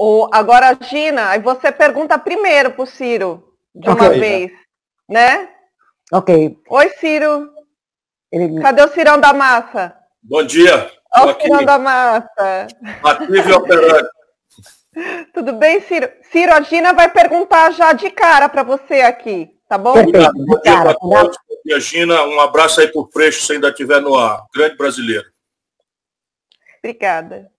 O, agora, Gina, aí você pergunta primeiro para o Ciro, de okay. uma vez, né? Ok. Oi, Ciro. Ele... Cadê o Cirão da Massa? Bom dia. Olha o Cirão da Massa. Ativo e operante. Tudo bem, Ciro? Ciro, a Gina vai perguntar já de cara para você aqui, tá bom? Dia para todos. Bom dia, Gina. Um abraço aí por Freixo, se ainda estiver no ar. Grande brasileiro. Obrigada.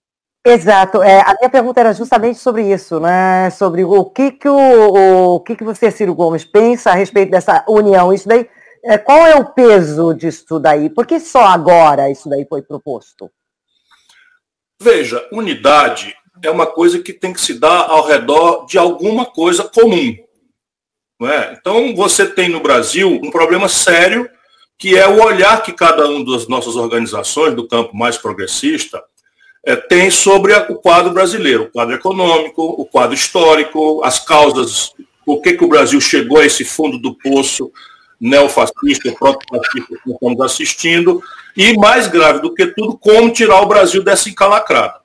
Exato. É, a minha pergunta era justamente sobre isso, né? Sobre o que que o, o que que você, Ciro Gomes, pensa a respeito dessa união. Isso daí, é, qual é o peso disso daí? Por que só agora isso daí foi proposto? Veja, unidade é uma coisa que tem que se dar ao redor de alguma coisa comum. É? Então, você tem no Brasil um problema sério, que é o olhar que cada uma das nossas organizações do campo mais progressista é, tem sobre a, o quadro brasileiro, o quadro econômico, o quadro histórico, as causas, por que, que o Brasil chegou a esse fundo do poço neofascista, proto-fascista que estamos assistindo, e mais grave do que tudo, como tirar o Brasil dessa encalacrada.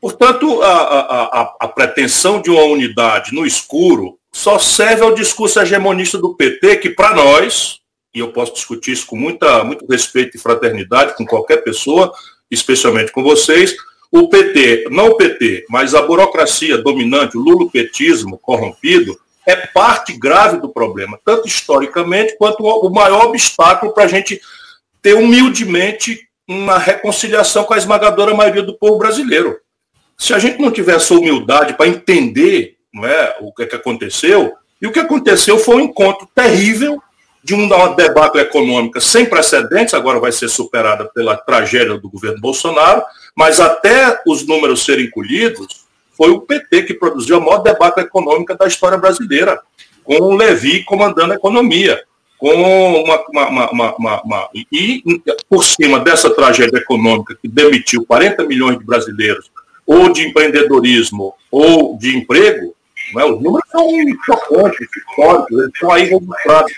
Portanto, a, a, a, pretensão de uma unidade no escuro só serve ao discurso hegemonista do PT, que para nós, e eu posso discutir isso com muita, muito respeito e fraternidade com qualquer pessoa, especialmente com vocês, o PT, não o PT, mas a burocracia dominante, o lulopetismo corrompido, é parte grave do problema, tanto historicamente quanto o maior obstáculo para a gente ter humildemente uma reconciliação com a esmagadora maioria do povo brasileiro. Se a gente não tiver essa humildade para entender não é, o que, é que aconteceu, e o que aconteceu foi um encontro terrível de uma debacle econômica sem precedentes, agora vai ser superada pela tragédia do governo Bolsonaro, mas até os números serem colhidos, foi o PT que produziu a maior debacle econômica da história brasileira, com o Levi comandando a economia, com uma, uma, uma, uma, e por cima dessa tragédia econômica que demitiu 40 milhões de brasileiros ou de empreendedorismo ou de emprego, né, os números são chocantes, históricos, eles estão aí registrados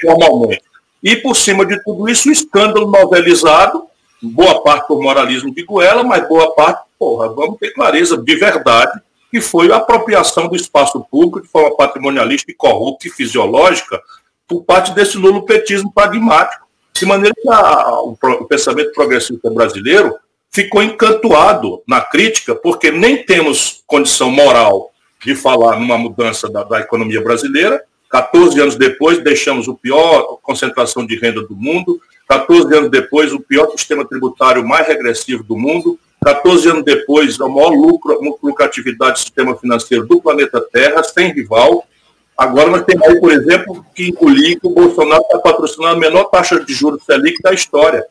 formalmente. E por cima de tudo isso, o escândalo novelizado, boa parte por moralismo de Goela, mas boa parte, porra, vamos ter clareza de verdade, que foi a apropriação do espaço público de forma patrimonialista e corrupta e fisiológica por parte desse lulopetismo pragmático. De maneira que a, o, o pensamento progressista brasileiro ficou encantuado na crítica, porque nem temos condição moral de falar numa mudança da, da, economia brasileira. 14 anos depois, deixamos o pior concentração de renda do mundo. 14 anos depois, o pior sistema tributário mais regressivo do mundo. 14 anos depois, a maior lucro, lucratividade do sistema financeiro do planeta Terra, sem rival. Agora nós temos aí, por exemplo, que engolir que o Bolsonaro está patrocinando a menor taxa de juros Selic da história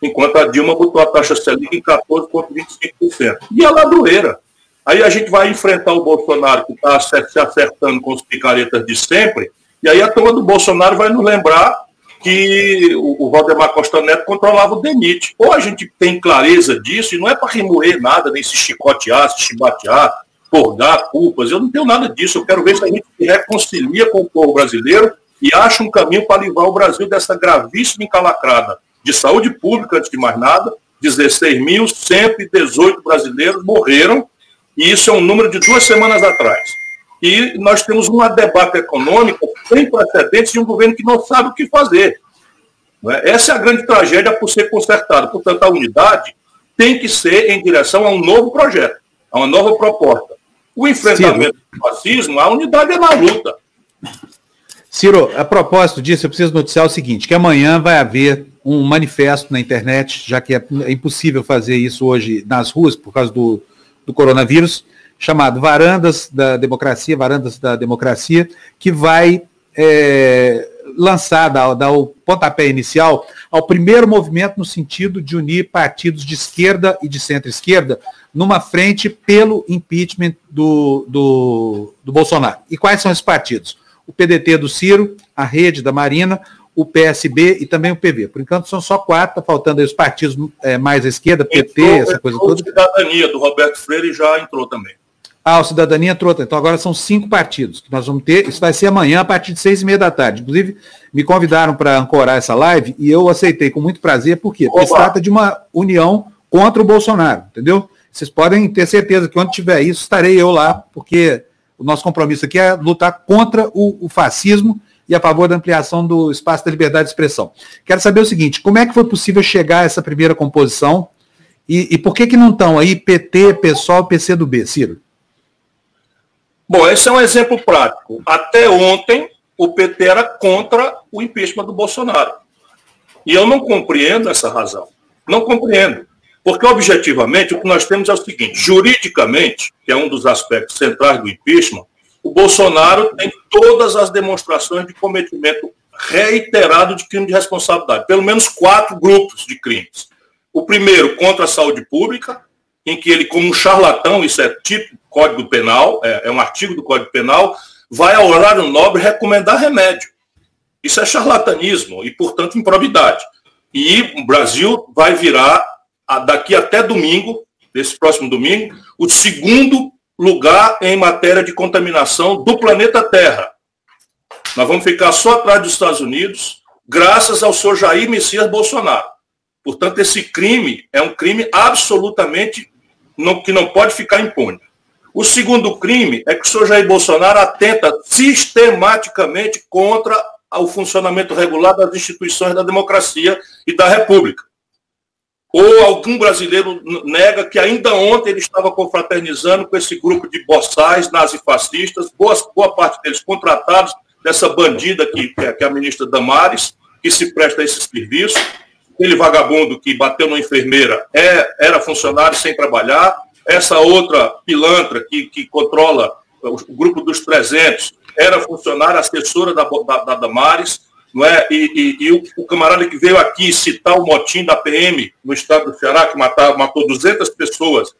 enquanto a Dilma botou a taxa Selic em 14,25%. E a ladroeira. Aí a gente vai enfrentar o Bolsonaro, que está se acertando com os picaretas de sempre, e aí a turma do Bolsonaro vai nos lembrar que o, o Valdemar Costa Neto controlava o DENIT. Ou a gente tem clareza disso, e não é para remoer nada, nem se chicotear, se chibatear, purgar culpas, eu não tenho nada disso. Eu quero ver se a gente se reconcilia com o povo brasileiro e acha um caminho para livrar o Brasil dessa gravíssima encalacrada de saúde pública, antes de mais nada, 16.118 brasileiros morreram, e isso é um número de duas semanas atrás. E nós temos uma debate econômica sem precedentes de um governo que não sabe o que fazer. É? Essa é a grande tragédia por ser consertada. Portanto, a unidade tem que ser em direção a um novo projeto, a uma nova proposta. O enfrentamento Sim. do fascismo, a unidade é na luta. Ciro, a propósito disso, eu preciso noticiar o seguinte, que amanhã vai haver um manifesto na internet, já que é impossível fazer isso hoje nas ruas por causa do, do coronavírus, chamado Varandas da Democracia, Varandas da Democracia, que vai é, lançar, dar, dar o pontapé inicial ao primeiro movimento no sentido de unir partidos de esquerda e de centro-esquerda numa frente pelo impeachment do, do, do Bolsonaro. E quais são esses partidos? o PDT do Ciro, a Rede da Marina, o PSB e também o PV. Por enquanto são só quatro, está faltando aí os partidos é, mais à esquerda, PT, entrou, essa coisa toda. A Cidadania do Roberto Freire já entrou também. Ah, o Cidadania entrou. Então agora são cinco partidos que nós vamos ter. Isso vai ser amanhã a partir de seis e meia da tarde. Inclusive, me convidaram para ancorar essa live e eu aceitei com muito prazer. Por quê? Porque se trata de uma união contra o Bolsonaro, entendeu? Vocês podem ter certeza que onde tiver isso, estarei eu lá, porque o nosso compromisso aqui é lutar contra o, o fascismo e a favor da ampliação do espaço da liberdade de expressão. Quero saber o seguinte, como é que foi possível chegar a essa primeira composição e, e por que que não estão aí PT, PSOL, PCdoB, Ciro? Bom, esse é um exemplo prático. Até ontem, o PT era contra o impeachment do Bolsonaro. E eu não compreendo essa razão. Não compreendo. Porque, objetivamente, o que nós temos é o seguinte: juridicamente, que é um dos aspectos centrais do impeachment, o Bolsonaro tem todas as demonstrações de cometimento reiterado de crime de responsabilidade. Pelo menos quatro grupos de crimes. O primeiro, contra a saúde pública, em que ele, como um charlatão, isso é tipo Código Penal, é, é um artigo do Código Penal, vai ao horário nobre recomendar remédio. Isso é charlatanismo e, portanto, improbidade. E o Brasil vai virar, daqui até domingo, nesse próximo domingo, o segundo lugar em matéria de contaminação do planeta Terra. Nós vamos ficar só atrás dos Estados Unidos, graças ao senhor Jair Messias Bolsonaro. Portanto, esse crime é um crime absolutamente não, que não pode ficar impune. O segundo crime é que o senhor Jair Bolsonaro atenta sistematicamente contra o funcionamento regular das instituições da democracia e da república. Ou algum brasileiro nega que ainda ontem ele estava confraternizando com esse grupo de boçais nazifascistas, boa, boa parte deles contratados dessa bandida que, que é a ministra Damares, que se presta a esse serviço. Aquele vagabundo que bateu numa enfermeira é, era funcionário sem trabalhar. Essa outra pilantra que, que controla o grupo dos 300 era funcionária, assessora da, da, da Damares. Não é? E, e, e o, o, camarada que veio aqui citar o motim da PM no estado do Ceará, que matou, matou 200 pessoas,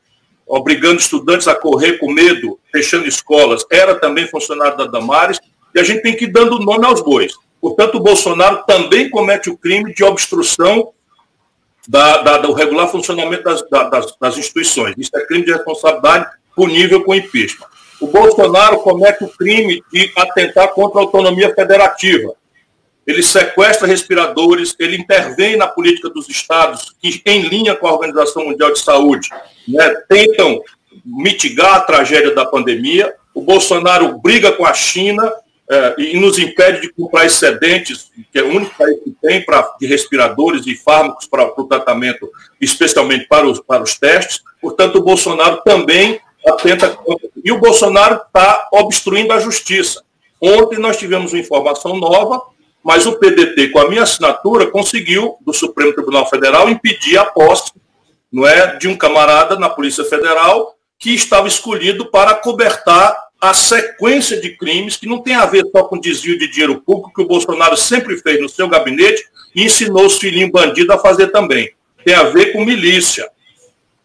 obrigando estudantes a correr com medo, fechando escolas, era também funcionário da Damares, e a gente tem que ir dando nome aos bois. Portanto, o Bolsonaro também comete o crime de obstrução da, da, do regular funcionamento das, das, das, instituições. Isso é crime de responsabilidade punível com impeachment. O Bolsonaro comete o crime de atentar contra a autonomia federativa. Ele sequestra respiradores, ele intervém na política dos estados, que, em linha com a Organização Mundial de Saúde, né, tentam mitigar a tragédia da pandemia. O Bolsonaro briga com a China é, e nos impede de comprar excedentes, que é o único país que tem pra, de respiradores e fármacos para, o tratamento, especialmente para os, para os testes. Portanto, o Bolsonaro também atenta E o Bolsonaro está obstruindo a justiça. Ontem nós tivemos uma informação nova, mas o PDT, com a minha assinatura, conseguiu, do Supremo Tribunal Federal, impedir a posse não é, de um camarada na Polícia Federal que estava escolhido para cobertar a sequência de crimes que não tem a ver só com desvio de dinheiro público, que o Bolsonaro sempre fez no seu gabinete e ensinou os filhinhos bandidos a fazer também. Tem a ver com milícia,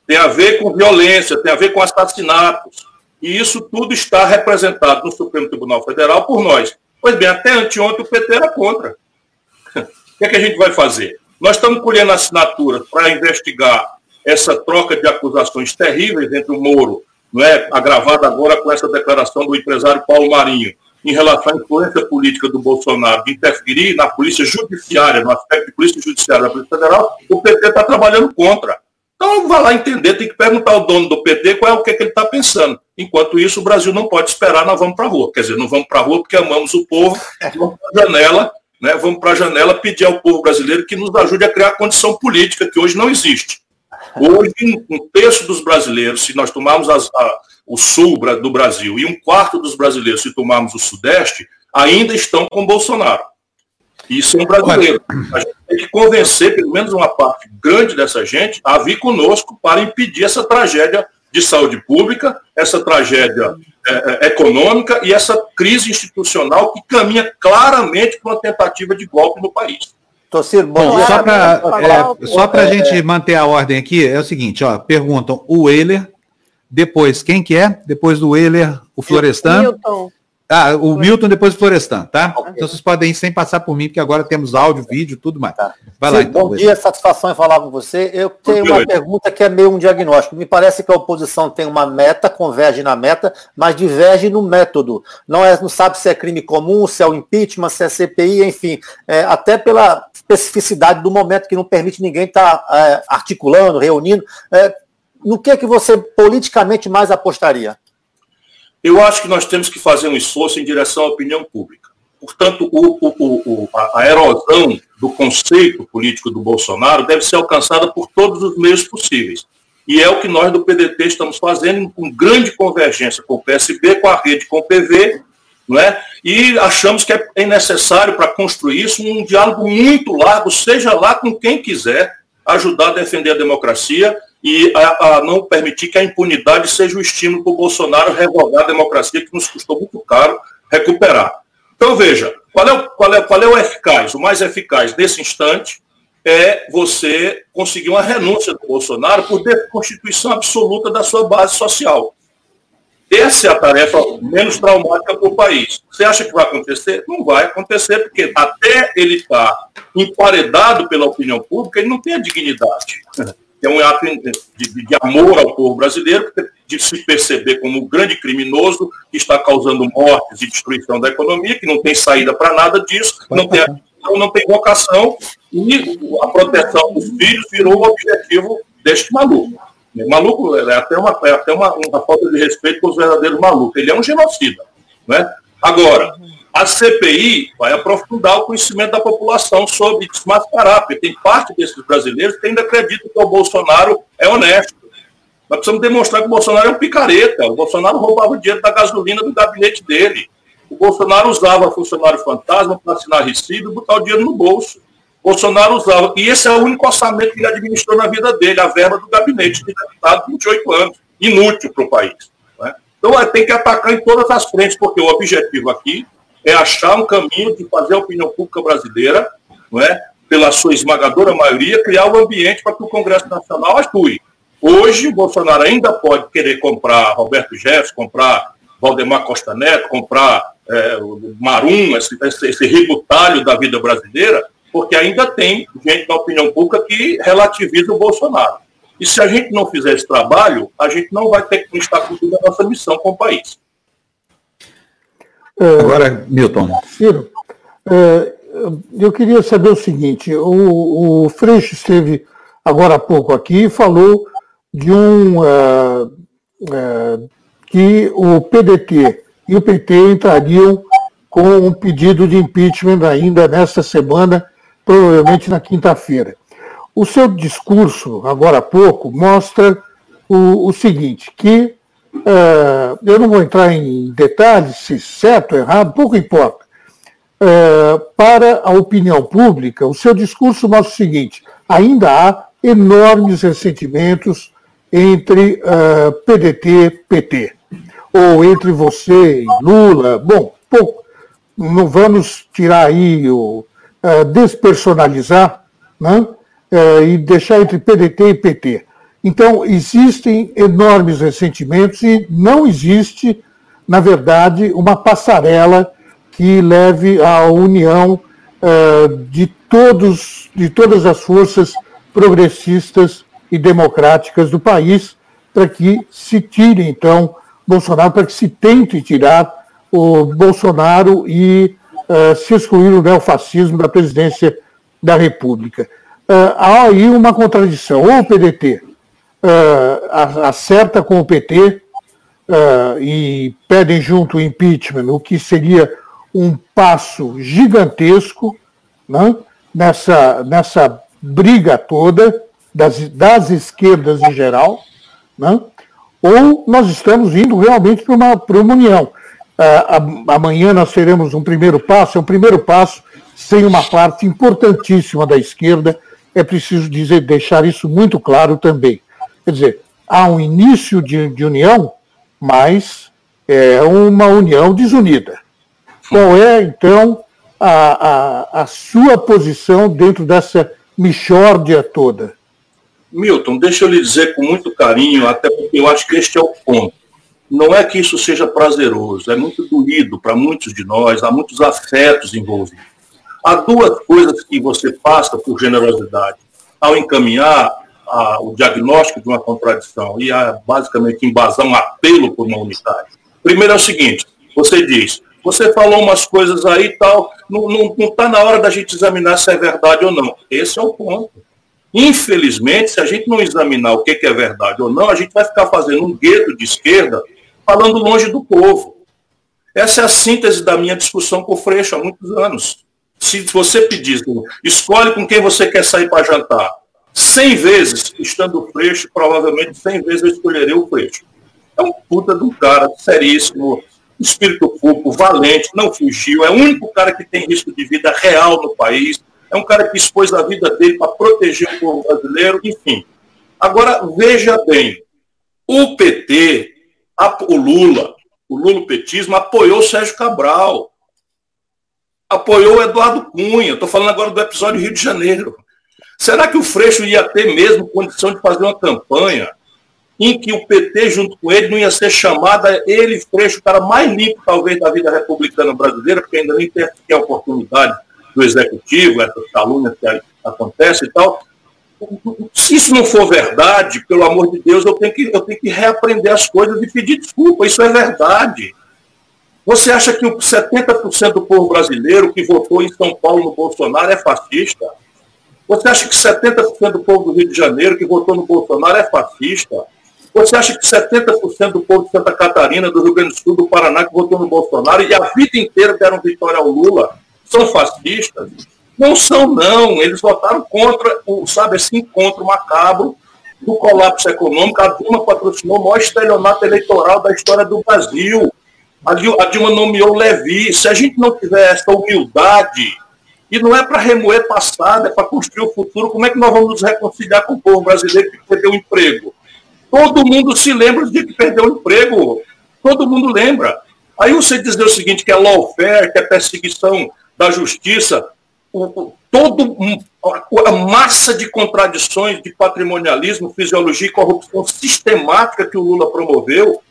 tem a ver com violência, tem a ver com assassinatos. E isso tudo está representado no Supremo Tribunal Federal por nós. Pois bem, até anteontem o PT era contra. O que, é que a gente vai fazer? Nós estamos colhendo assinaturas para investigar essa troca de acusações terríveis entre o Moro não é, agravada agora com essa declaração do empresário Paulo Marinho, em relação à influência política do Bolsonaro de interferir na polícia judiciária, no aspecto de polícia judiciária da Polícia Federal, o PT está trabalhando contra. Então, vá lá entender, tem que perguntar ao dono do PT qual é o que, é que ele está pensando. Enquanto isso, o Brasil não pode esperar, nós vamos para a rua. Quer dizer, não vamos para a rua porque amamos o povo, vamos para a janela, né, vamos para a janela pedir ao povo brasileiro que nos ajude a criar condição política que hoje não existe. Hoje, um terço dos brasileiros, se nós tomarmos as, a, o sul do Brasil, e um quarto dos brasileiros, se tomarmos o sudeste, ainda estão com Bolsonaro. Isso é um brasileiro. A gente tem que convencer pelo menos uma parte grande dessa gente a vir conosco para impedir essa tragédia de saúde pública, essa tragédia é, é, econômica e essa crise institucional que caminha claramente para uma tentativa de golpe no país. Torcido, bom, bom. Só para é, só a gente manter a ordem aqui, é o seguinte, ó, perguntam o Euler, depois quem que é? Depois do Euler, o Florestan. Milton. Ah, o Milton depois do Florestan, tá? Okay. Então vocês podem ir sem passar por mim, porque agora temos áudio, vídeo, tudo mais. Tá. Vai Sim, lá, então. Bom dia, satisfação em falar com você. Eu tenho uma pergunta que é meio um diagnóstico. Me parece que a oposição tem uma meta, converge na meta, mas diverge no método. Não, é, não sabe se é crime comum, se é o impeachment, se é CPI, enfim. É, até pela especificidade do momento que não permite ninguém estar tá, é, articulando, reunindo. É, no que, que você politicamente mais apostaria? Eu acho que nós temos que fazer um esforço em direção à opinião pública. Portanto, o, o, o, a erosão do conceito político do Bolsonaro deve ser alcançada por todos os meios possíveis. E é o que nós do PDT estamos fazendo com grande convergência com o PSB, com a rede, com o PV, não é? e achamos que é necessário para construir isso um diálogo muito largo, seja lá com quem quiser, ajudar a defender a democracia e a, a não permitir que a impunidade seja o estímulo para o Bolsonaro revogar a democracia, que nos custou muito caro recuperar. Então, veja, qual é, o, qual, é, qual é o eficaz? O mais eficaz nesse instante é você conseguir uma renúncia do Bolsonaro por desconstituição absoluta da sua base social. Essa é a tarefa menos traumática para o país. Você acha que vai acontecer? Não vai acontecer, porque até ele estar tá emparedado pela opinião pública, ele não tem a dignidade. É um ato de, de, amor ao povo brasileiro, de se perceber como um grande criminoso que está causando mortes e destruição da economia, que não tem saída para nada disso, não tem, não tem vocação, e a proteção dos filhos virou o objetivo deste maluco. Maluco é até, uma, é até uma, uma falta de respeito com os verdadeiros malucos. Ele é um genocida. Né? Agora, a CPI vai aprofundar o conhecimento da população sobre desmascarar, porque tem parte desses brasileiros que ainda acreditam que o Bolsonaro é honesto. Nós precisamos demonstrar que o Bolsonaro é um picareta. O Bolsonaro roubava o dinheiro da gasolina do gabinete dele. O Bolsonaro usava funcionário fantasma para assinar recibo e botar o dinheiro no bolso. Bolsonaro usava. E esse é o único orçamento que ele administrou na vida dele, a verba do gabinete de deputado, 28 anos. Inútil para o país. Né? Então tem que atacar em todas as frentes, porque o objetivo aqui é achar um caminho de fazer a opinião pública brasileira, não é? pela sua esmagadora maioria, criar um ambiente para que o Congresso Nacional atue. Hoje, o Bolsonaro ainda pode querer comprar Roberto Jefferson, comprar Valdemar Costa Neto, comprar é, Marum, esse, esse, esse da vida brasileira, porque ainda tem gente na opinião pública que relativiza o Bolsonaro. E se a gente não fizer esse trabalho, a gente não vai ter que estar cumprindo a nossa missão com o país. É, Agora, Milton. Ciro, é, eu queria saber o seguinte: o, o Freixo esteve agora há pouco aqui e falou de um. É, que o PDT e o PT entrariam com um pedido de impeachment ainda nesta semana provavelmente na quinta-feira. O seu discurso, agora há pouco, mostra o, o seguinte, que uh, eu não vou entrar em detalhes, se certo ou errado, pouco importa. Uh, para a opinião pública, o seu discurso mostra o seguinte: ainda há enormes ressentimentos entre uh, PDT e PT, ou entre você e Lula. Bom, pouco, não vamos tirar aí o, despersonalizar né, e deixar entre PDT e PT. Então, existem enormes ressentimentos e não existe, na verdade, uma passarela que leve à união uh, de, todos, de todas as forças progressistas e democráticas do país para que se tire, então, Bolsonaro, para que se tente tirar o Bolsonaro e uh, se excluir o neofascismo da presidência da República. Uh, há aí uma contradição. Ou o PDT uh, acerta com o PT e pedem junto o impeachment, o que seria um passo gigantesco né, nessa, nessa briga toda das, das esquerdas em geral, né, ou nós estamos indo realmente para uma, para uma união. Uh, amanhã nós teremos um primeiro passo, é um primeiro passo sem uma parte importantíssima da esquerda, é preciso dizer, deixar isso muito claro também. Quer dizer, há um início de, de união, mas é uma união desunida. Qual é, então, a, a, a sua posição dentro dessa mixórdia toda? Milton, deixa eu lhe dizer com muito carinho, até porque eu acho que este é o ponto não é que isso seja prazeroso, é muito doído para muitos de nós, há muitos afetos envolvidos. Há duas coisas que você passa por generosidade. Ao encaminhar a, o diagnóstico de uma contradição e a, basicamente embasar um apelo por uma unidade. Primeiro é o seguinte, você diz, você falou umas coisas aí e tal, não está na hora da gente examinar se é verdade ou não. Esse é o ponto. Infelizmente, se a gente não examinar o que é verdade ou não, a gente vai ficar fazendo um gueto de esquerda falando longe do povo. Essa é a síntese da minha discussão com o Freixo há muitos anos. Se você pedisse, escolhe com quem você quer sair para jantar, 100 vezes, estando Freixo, provavelmente 100 vezes eu escolheria o Freixo. É um puta de um cara seríssimo, espírito público, valente, não fugiu, é o único cara que tem risco de vida real no país, é um cara que expôs a vida dele para proteger o povo brasileiro, enfim. Agora, veja bem, o PT, o Lula, o lulopetismo apoiou Sérgio Cabral, apoiou Eduardo Cunha, estou falando agora do episódio Rio de Janeiro. Será que o Freixo ia ter mesmo condição de fazer uma campanha em que o PT, junto com ele, não ia ser chamada, ele, Freixo, o cara mais limpo, talvez, da vida republicana brasileira, porque ainda nem tem a oportunidade do executivo, essas calúnias que acontecem e tal. Se isso não for verdade, pelo amor de Deus, eu tenho que, eu tenho que reaprender as coisas e pedir desculpa. Isso é verdade. Você acha que o 70% do povo brasileiro que votou em São Paulo no Bolsonaro é fascista? Você acha que 70% do povo do Rio de Janeiro que votou no Bolsonaro é fascista? Você acha que 70% do povo de Santa Catarina, do Rio Grande do Sul, do Paraná, que votou no Bolsonaro e a vida inteira deram vitória ao Lula, são fascistas? Não são, não. Eles votaram contra, o, sabe, esse encontro macabro do colapso econômico. A Dilma patrocinou o maior estelionato eleitoral da história do Brasil. A Dilma, a Dilma nomeou Levi. Se a gente não tiver essa humildade, e não é para remoer passado, é para construir o futuro, como é que nós vamos nos reconciliar com o povo brasileiro que perdeu o emprego? Todo mundo se lembra dia que perdeu o emprego. Todo mundo lembra. Aí você dizer o seguinte, que é lawfare, que é perseguição da justiça, o, todo a massa de contradições de patrimonialismo, fisiologia e corrupção sistemática que o Lula promoveu,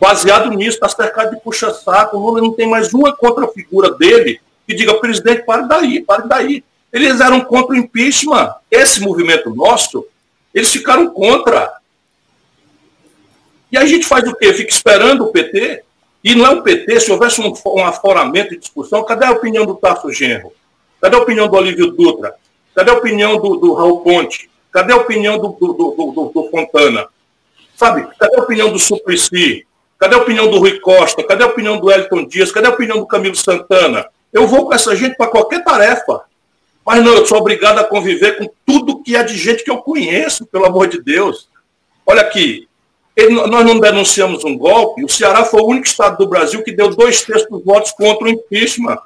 baseado nisso, está cercado de puxa-saco. O Lula não tem mais uma contrafigura dele que diga, presidente, pare daí, pare daí. Eles eram contra o impeachment. Esse movimento nosso, eles ficaram contra. E a gente faz o quê? Fica esperando o PT? E não é o PT, se houvesse um, um aforamento de discussão, cadê a opinião do Tasso Genro? Cadê a opinião do Olívio Dutra? Cadê a opinião do, do Raul Ponte? Cadê a opinião do, do, do, do Fontana? Sabe? Cadê a opinião do Suplicy? Cadê a opinião do Rui Costa? Cadê a opinião do Elton Dias? Cadê a opinião do Camilo Santana? Eu vou com essa gente para qualquer tarefa. Mas não, eu sou obrigado a conviver com tudo que é de gente que eu conheço, pelo amor de Deus. Olha aqui, ele, nós não denunciamos um golpe, o Ceará foi o único estado do Brasil que deu dois terços dos votos contra o impeachment.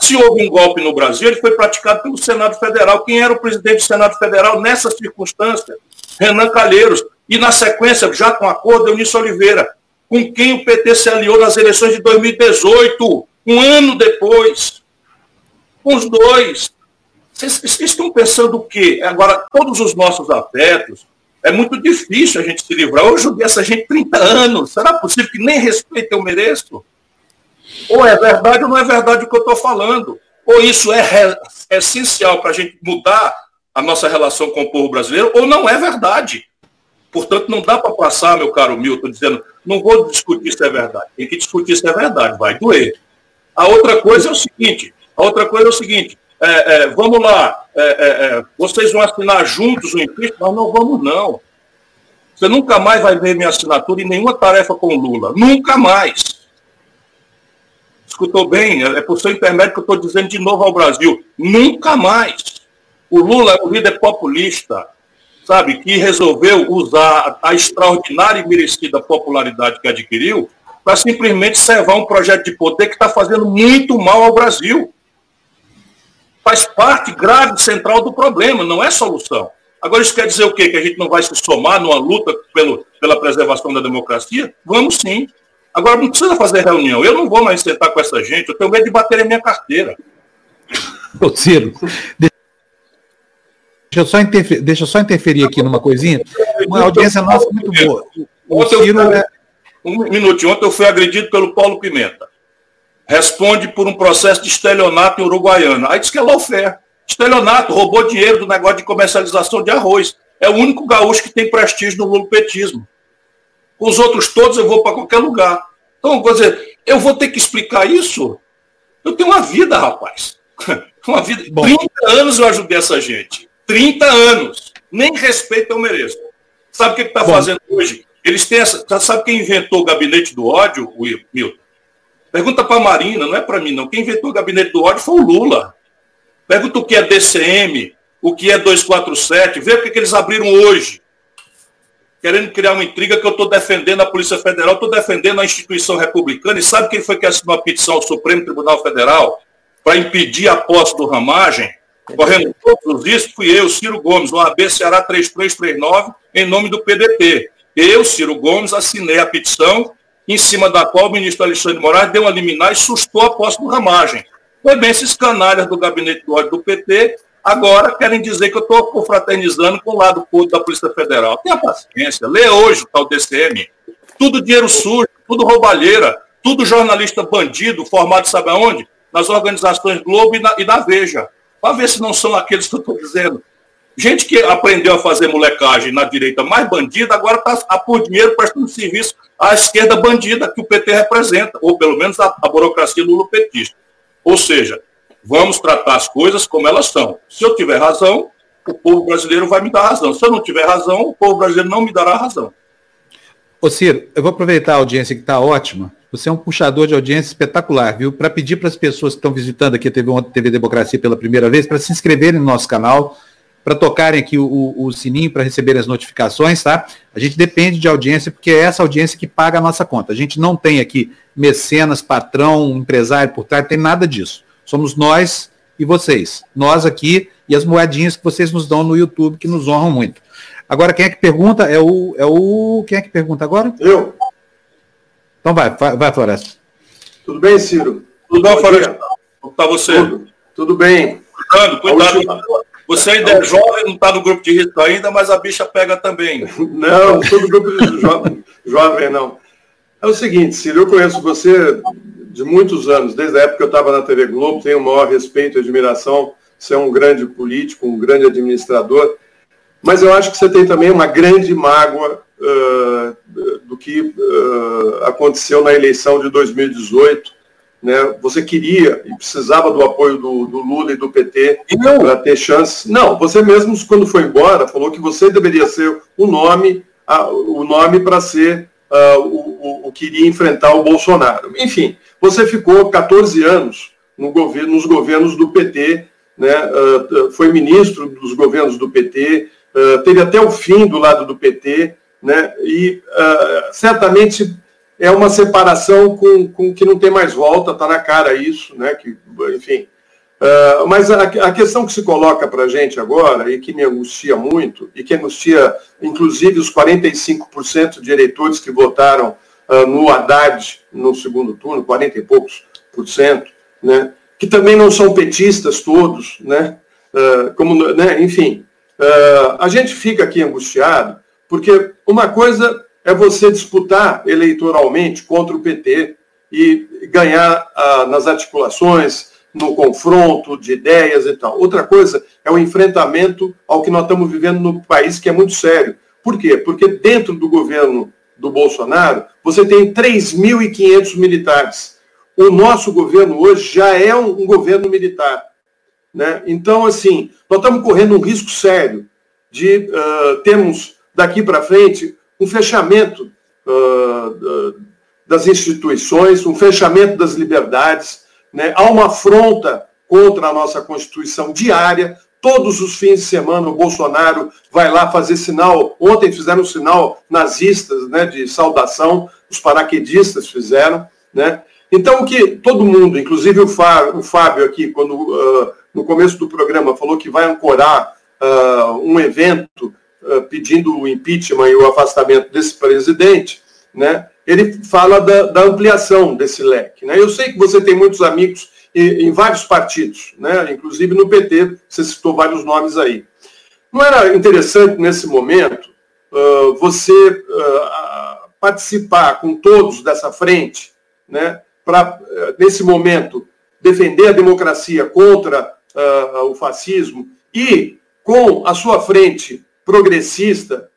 Se houve um golpe no Brasil, ele foi praticado pelo Senado Federal. Quem era o presidente do Senado Federal nessa circunstância? Renan Calheiros. E na sequência, já com acordo, Eunício Oliveira, com quem o PT se aliou nas eleições de 2018, um ano depois. Os dois. Vocês estão pensando o quê? Agora, todos os nossos afetos, é muito difícil a gente se livrar. Eu ajudei essa gente 30 anos. Será possível que nem respeito eu mereço? Ou é verdade ou não é verdade o que eu estou falando? Ou isso é, re... é essencial para a gente mudar a nossa relação com o povo brasileiro, ou não é verdade. Portanto, não dá para passar, meu caro Milton, dizendo, não vou discutir se é verdade. Tem que discutir se é verdade, vai doer. A outra coisa é o seguinte, a outra coisa é o seguinte, é, é, vamos lá, é, é, é, vocês vão assinar juntos o impeachment? Nós não vamos, não. Você nunca mais vai ver minha assinatura em nenhuma tarefa com o Lula. Nunca mais. Escutou bem? É por seu intermédio que eu estou dizendo de novo ao Brasil. Nunca mais. O Lula é um líder populista, sabe, que resolveu usar a extraordinária e merecida popularidade que adquiriu para simplesmente servar um projeto de poder que está fazendo muito mal ao Brasil faz parte grave central do problema, não é solução. Agora, isso quer dizer o quê? Que a gente não vai se somar numa luta pelo, pela preservação da democracia? Vamos sim. Agora, não precisa fazer reunião. Eu não vou mais sentar com essa gente, eu tenho medo de bater em minha carteira. Ô, Ciro, deixa eu, só interferir, deixa eu só interferir aqui numa coisinha. Uma audiência nossa muito boa. O Ciro é... Um minutinho. Ontem eu fui agredido pelo Paulo Pimenta responde por um processo de estelionato em Uruguaiana. Aí diz que é lawfare. Estelionato, roubou dinheiro do negócio de comercialização de arroz. É o único gaúcho que tem prestígio no lulopetismo. Com os outros todos eu vou para qualquer lugar. Então, vou dizer, eu vou ter que explicar isso? Eu tenho uma vida, rapaz. Uma vida. Bom. 30 anos eu ajudei essa gente. 30 anos. Nem respeito eu mereço. Sabe o que está fazendo hoje? Eles têm essa. Sabe quem inventou o gabinete do ódio, Milton? Pergunta para a Marina, não é para mim não. Quem inventou o gabinete do ódio foi o Lula. Pergunta o que é DCM, o que é 247, vê o que, que eles abriram hoje. Querendo criar uma intriga que eu estou defendendo a Polícia Federal, estou defendendo a instituição republicana, e sabe quem foi que assinou a petição ao Supremo Tribunal Federal para impedir a posse do Ramagem? Correndo todos os riscos, fui eu, Ciro Gomes, no AB Ceará 3339, em nome do PDT. Eu, Ciro Gomes, assinei a petição em cima da qual o ministro Alexandre Moraes deu uma liminar e sustou a posse do Ramagem. Foi bem esses canalhas do gabinete do ódio do PT, agora querem dizer que eu estou confraternizando com o lado podre da Polícia Federal. Tenha paciência, lê hoje o tal DCM. Tudo dinheiro sujo, tudo roubalheira, tudo jornalista bandido, formado sabe aonde? Nas organizações Globo e na, e na Veja. Para ver se não são aqueles que eu estou dizendo. Gente que aprendeu a fazer molecagem na direita mais bandida, agora está por dinheiro prestando serviço à esquerda bandida que o PT representa, ou pelo menos a, a burocracia lulopetista. Ou seja, vamos tratar as coisas como elas são. Se eu tiver razão, o povo brasileiro vai me dar razão. Se eu não tiver razão, o povo brasileiro não me dará razão. Ô Ciro, eu vou aproveitar a audiência que está ótima. Você é um puxador de audiência espetacular, viu? Para pedir para as pessoas que estão visitando aqui a TV, TV Democracia pela primeira vez, para se inscreverem no nosso canal, para tocarem aqui o, o, o sininho para receberem as notificações, tá? A gente depende de audiência, porque é essa audiência que paga a nossa conta. A gente não tem aqui mecenas, patrão, empresário por trás, tem nada disso. Somos nós e vocês. Nós aqui e as moedinhas que vocês nos dão no YouTube, que nos honram muito. Agora, quem é que pergunta? É o. É o... Quem é que pergunta agora? Eu. Então vai, vai, Floresta. Tudo bem, Ciro? Tudo bem, Floresta? Como está você? Tudo, Tudo bem. Cuidado, cuidado. Última... Você ainda é jovem, não está no grupo de risco ainda, mas a bicha pega também. Não, não sou do grupo de jovem, jovem, não. É o seguinte, Ciro, eu conheço você de muitos anos, desde a época que eu estava na TV Globo, tenho o maior respeito e admiração. Você é um grande político, um grande administrador, mas eu acho que você tem também uma grande mágoa uh, do que uh, aconteceu na eleição de 2018 né? Você queria e precisava do apoio do, do Lula e do PT para ter chance. Não, você mesmo, quando foi embora, falou que você deveria ser o nome, a, o nome para ser uh, o, o, que iria enfrentar o Bolsonaro. Enfim, você ficou 14 anos no governo, nos governos do PT, né? Uh, foi ministro dos governos do PT, uh, teve até o fim do lado do PT, né? e certamente é uma separação com, com que não tem mais volta, está na cara isso, né? Que, enfim. Uh, mas a, a, questão que se coloca para a gente agora, e que me angustia muito, e que angustia inclusive os 45% de eleitores que votaram uh, no Haddad no segundo turno, 40 e poucos por cento, né? que também não são petistas todos, né? Uh, como, né? enfim, a gente fica aqui angustiado, porque uma coisa é você disputar eleitoralmente contra o PT e ganhar ah, nas articulações, no confronto de ideias e tal. Outra coisa é o enfrentamento ao que nós estamos vivendo no país, que é muito sério. Por quê? Porque dentro do governo do Bolsonaro, você tem 3.500 militares. O nosso governo hoje já é um, um governo militar. Né? Então, assim, nós estamos correndo um risco sério de uh, termos daqui para frente um fechamento uh, das instituições, um fechamento das liberdades, né? há uma afronta contra a nossa Constituição diária. Todos os fins de semana o Bolsonaro vai lá fazer sinal. Ontem fizeram um sinal nazistas né, de saudação, os paraquedistas fizeram. Né? Então, o que todo mundo, inclusive o Fábio, o Fábio aqui, quando uh, no começo do programa falou que vai ancorar uh, um evento pedindo o impeachment e o afastamento desse presidente, né, ele fala da, da ampliação desse leque. Né? Eu sei que você tem muitos amigos em, em vários partidos, né, inclusive no PT, você citou vários nomes aí. Não era interessante, nesse momento, uh, você uh, participar com todos dessa frente, né, para, uh, nesse momento, defender a democracia contra o fascismo e, com a sua frente, progressista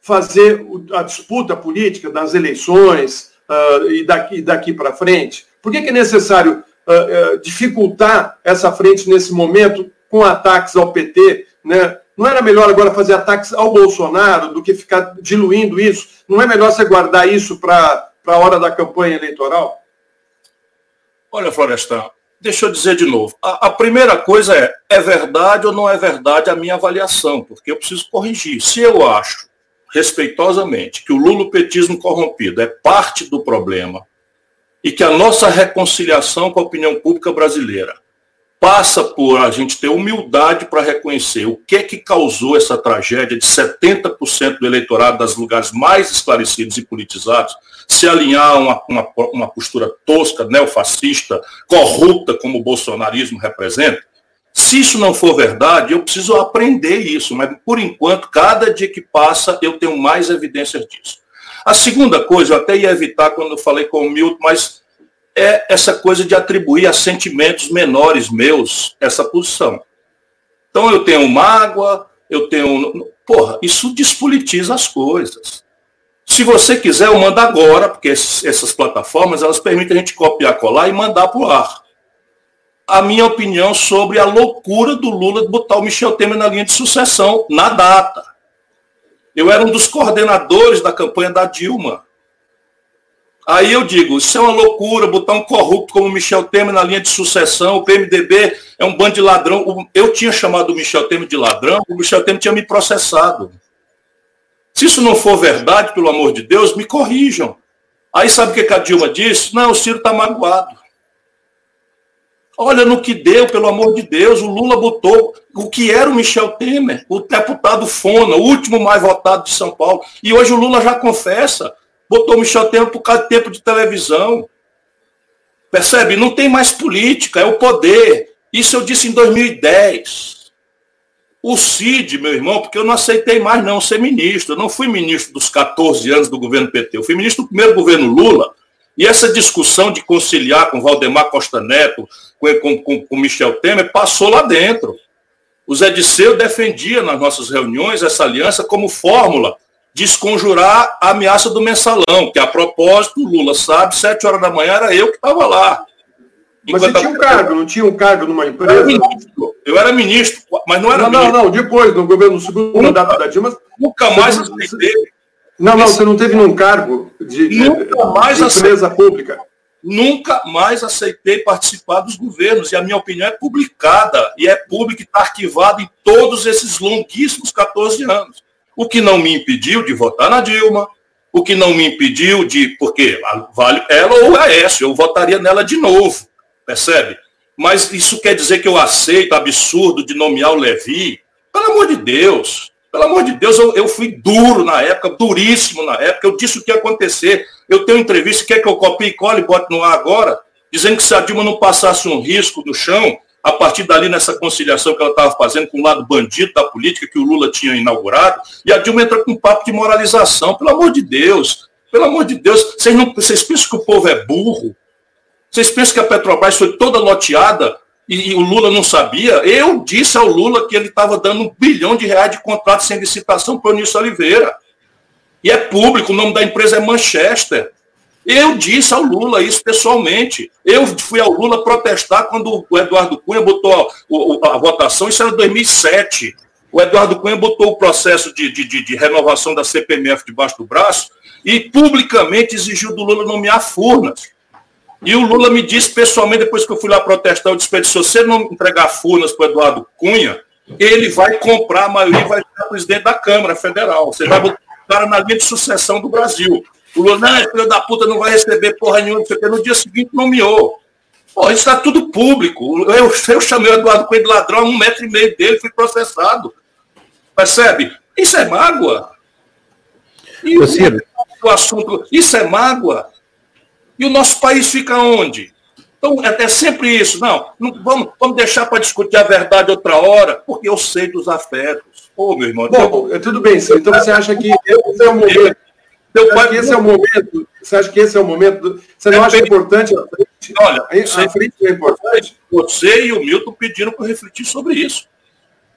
fazer a disputa política das eleições uh, e daqui, daqui para frente? Por que, que é necessário uh, uh, dificultar essa frente nesse momento com ataques ao PT, né, Não era melhor agora fazer ataques ao Bolsonaro do que ficar diluindo isso? Não é melhor você guardar isso para a hora da campanha eleitoral? Olha, Florestan, deixa eu dizer de novo. A, a, primeira coisa é, é verdade ou não é verdade a minha avaliação? Porque eu preciso corrigir. Se eu acho, respeitosamente, que o lulopetismo corrompido é parte do problema e que a nossa reconciliação com a opinião pública brasileira passa por a gente ter humildade para reconhecer o que é que causou essa tragédia de 70% do eleitorado das lugares mais esclarecidos e politizados se alinhar a uma, uma, uma postura tosca, neofascista, corrupta, como o bolsonarismo representa. Se isso não for verdade, eu preciso aprender isso, mas por enquanto, cada dia que passa, eu tenho mais evidências disso. A segunda coisa, eu até ia evitar quando eu falei com o Milton, mas é essa coisa de atribuir a sentimentos menores meus essa posição. Então eu tenho mágoa, eu tenho. Porra, isso despolitiza as coisas. Se você quiser, eu mando agora, porque essas plataformas elas permitem a gente copiar, colar e mandar para o ar. A minha opinião sobre a loucura do Lula de botar o Michel Temer na linha de sucessão na data. Eu era um dos coordenadores da campanha da Dilma. Aí eu digo, isso é uma loucura, botar um corrupto como Michel Temer na linha de sucessão, o PMDB é um bando de ladrão. Eu tinha chamado o Michel Temer de ladrão, o Michel Temer tinha me processado. Se isso não for verdade, pelo amor de Deus, me corrijam. Aí sabe o que a Dilma disse? Não, o Ciro está magoado. Olha no que deu, pelo amor de Deus, o Lula botou o que era o Michel Temer, o deputado Fona, o último mais votado de São Paulo. E hoje o Lula já confessa botou o Michel Temer por causa de tempo de televisão. Percebe? Não tem mais política, é o poder. Isso eu disse em 2010. O Cid, meu irmão, porque eu não aceitei mais não ser ministro. Eu não fui ministro dos 14 anos do governo PT. Eu fui ministro do primeiro governo Lula. E essa discussão de conciliar com Valdemar Costa Neto, com, com, com Michel Temer, passou lá dentro. O Zé Disseu defendia nas nossas reuniões essa aliança como fórmula desconjurar a ameaça do mensalão, que a propósito, Lula sabe, sete horas da manhã era eu que estava lá. Mas você tinha um cargo, não tinha um cargo numa empresa? Eu era ministro, eu era ministro mas não era Não, ministro. não, não, depois, no governo, no segundo mandato da Dilma... Nunca mais aceitei. Não, não, você não teve num cargo de, nunca mais de empresa aceitei. pública. Nunca mais aceitei participar dos governos, e a minha opinião é publicada, e é pública e está arquivada em todos esses longuíssimos 14 anos. O que não me impediu de votar na Dilma, o que não me impediu de. Porque vale ela ou a Aécio, eu votaria nela de novo, percebe? Mas isso quer dizer que eu aceito absurdo de nomear o Levi? Pelo amor de Deus, pelo amor de Deus, eu, eu fui duro na época, duríssimo na época, eu disse o que ia acontecer. Eu tenho entrevista, quer que eu copie cole e bote no ar agora, dizendo que se a Dilma não passasse um risco no chão, a partir dali nessa conciliação que ela estava fazendo com o lado bandido da política que o Lula tinha inaugurado, e a Dilma entra com um papo de moralização. Pelo amor de Deus, pelo amor de Deus, vocês, não, vocês pensam que o povo é burro? Vocês pensam que a Petrobras foi toda loteada e, e o Lula não sabia? Eu disse ao Lula que ele estava dando um bilhão de reais de contrato sem licitação para o Nilson Oliveira. E é público, o nome da empresa é Manchester. Eu disse ao Lula isso pessoalmente. Eu fui ao Lula protestar quando o Eduardo Cunha botou a, a votação, isso era 2007. O Eduardo Cunha botou o processo de, de, de renovação da CPMF debaixo do braço e publicamente exigiu do Lula nomear Furnas. E o Lula me disse pessoalmente, depois que eu fui lá protestar, eu disse para ele, se você não entregar Furnas para o Eduardo Cunha, ele vai comprar a maioria e vai ser presidente da Câmara Federal. Você vai botar o cara na linha de sucessão do Brasil. O Lula, não, filho da puta não vai receber porra nenhuma, no dia seguinte nomeou. Pô, isso está tudo público. Eu, eu chamei o Eduardo Coelho de ladrão um metro e meio dele, fui processado. Percebe? Isso é mágoa. E o, o assunto, isso é mágoa. E o nosso país fica onde? Então, é, é sempre isso. Não, não vamos, vamos deixar para discutir a verdade outra hora, porque eu sei dos afetos. Ô, meu irmão. Bom, eu... tudo bem, Então você acha que esse é o momento teu pai, que esse é o momento? Você acha que esse é o momento? Você não é acha importante a frente? Olha, a frente é importante. Você e o Milton pediram para refletir sobre isso.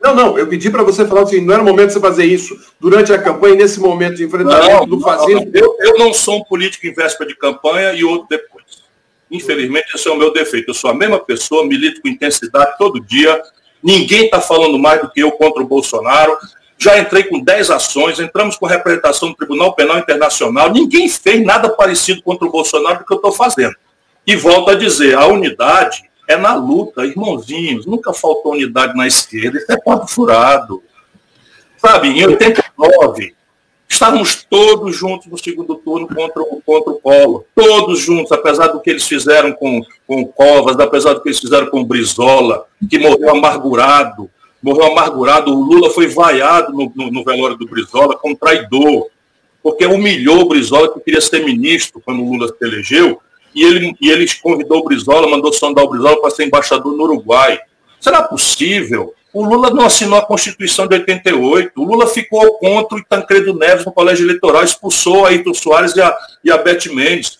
Não, não, eu pedi para você falar assim, não era o momento de você fazer isso durante a campanha, nesse momento de enfrentamento não, do fascismo. Não, eu, eu não sou um político em véspera de campanha e outro depois. Infelizmente, esse é o meu defeito. Eu sou a mesma pessoa, milito com intensidade todo dia, Ninguém está falando mais do que eu contra o Bolsonaro. Já entrei com 10 ações, entramos com representação no Tribunal Penal Internacional. Ninguém fez nada parecido contra o Bolsonaro do que eu estou fazendo. E volto a dizer, a unidade é na luta, irmãozinhos. Nunca faltou unidade na esquerda. Isso é papo furado. Sabe, em 89, estávamos todos juntos no segundo turno contra o, contra o Collor. Todos juntos, apesar do que eles fizeram com, com Covas, apesar do que eles fizeram com Brizola, que morreu amargurado. Morreu amargurado. O Lula foi vaiado no, no, no velório do Brizola como traidor, porque humilhou o Brizola, que queria ser ministro quando o Lula se elegeu, e ele, e ele convidou o Brizola, mandou sondar o Brizola para ser embaixador no Uruguai. Será possível o Lula não assinou a Constituição de 88. O Lula ficou contra o Tancredo Neves no colégio eleitoral, expulsou a Ayrton Soares e a, e a Beth Mendes.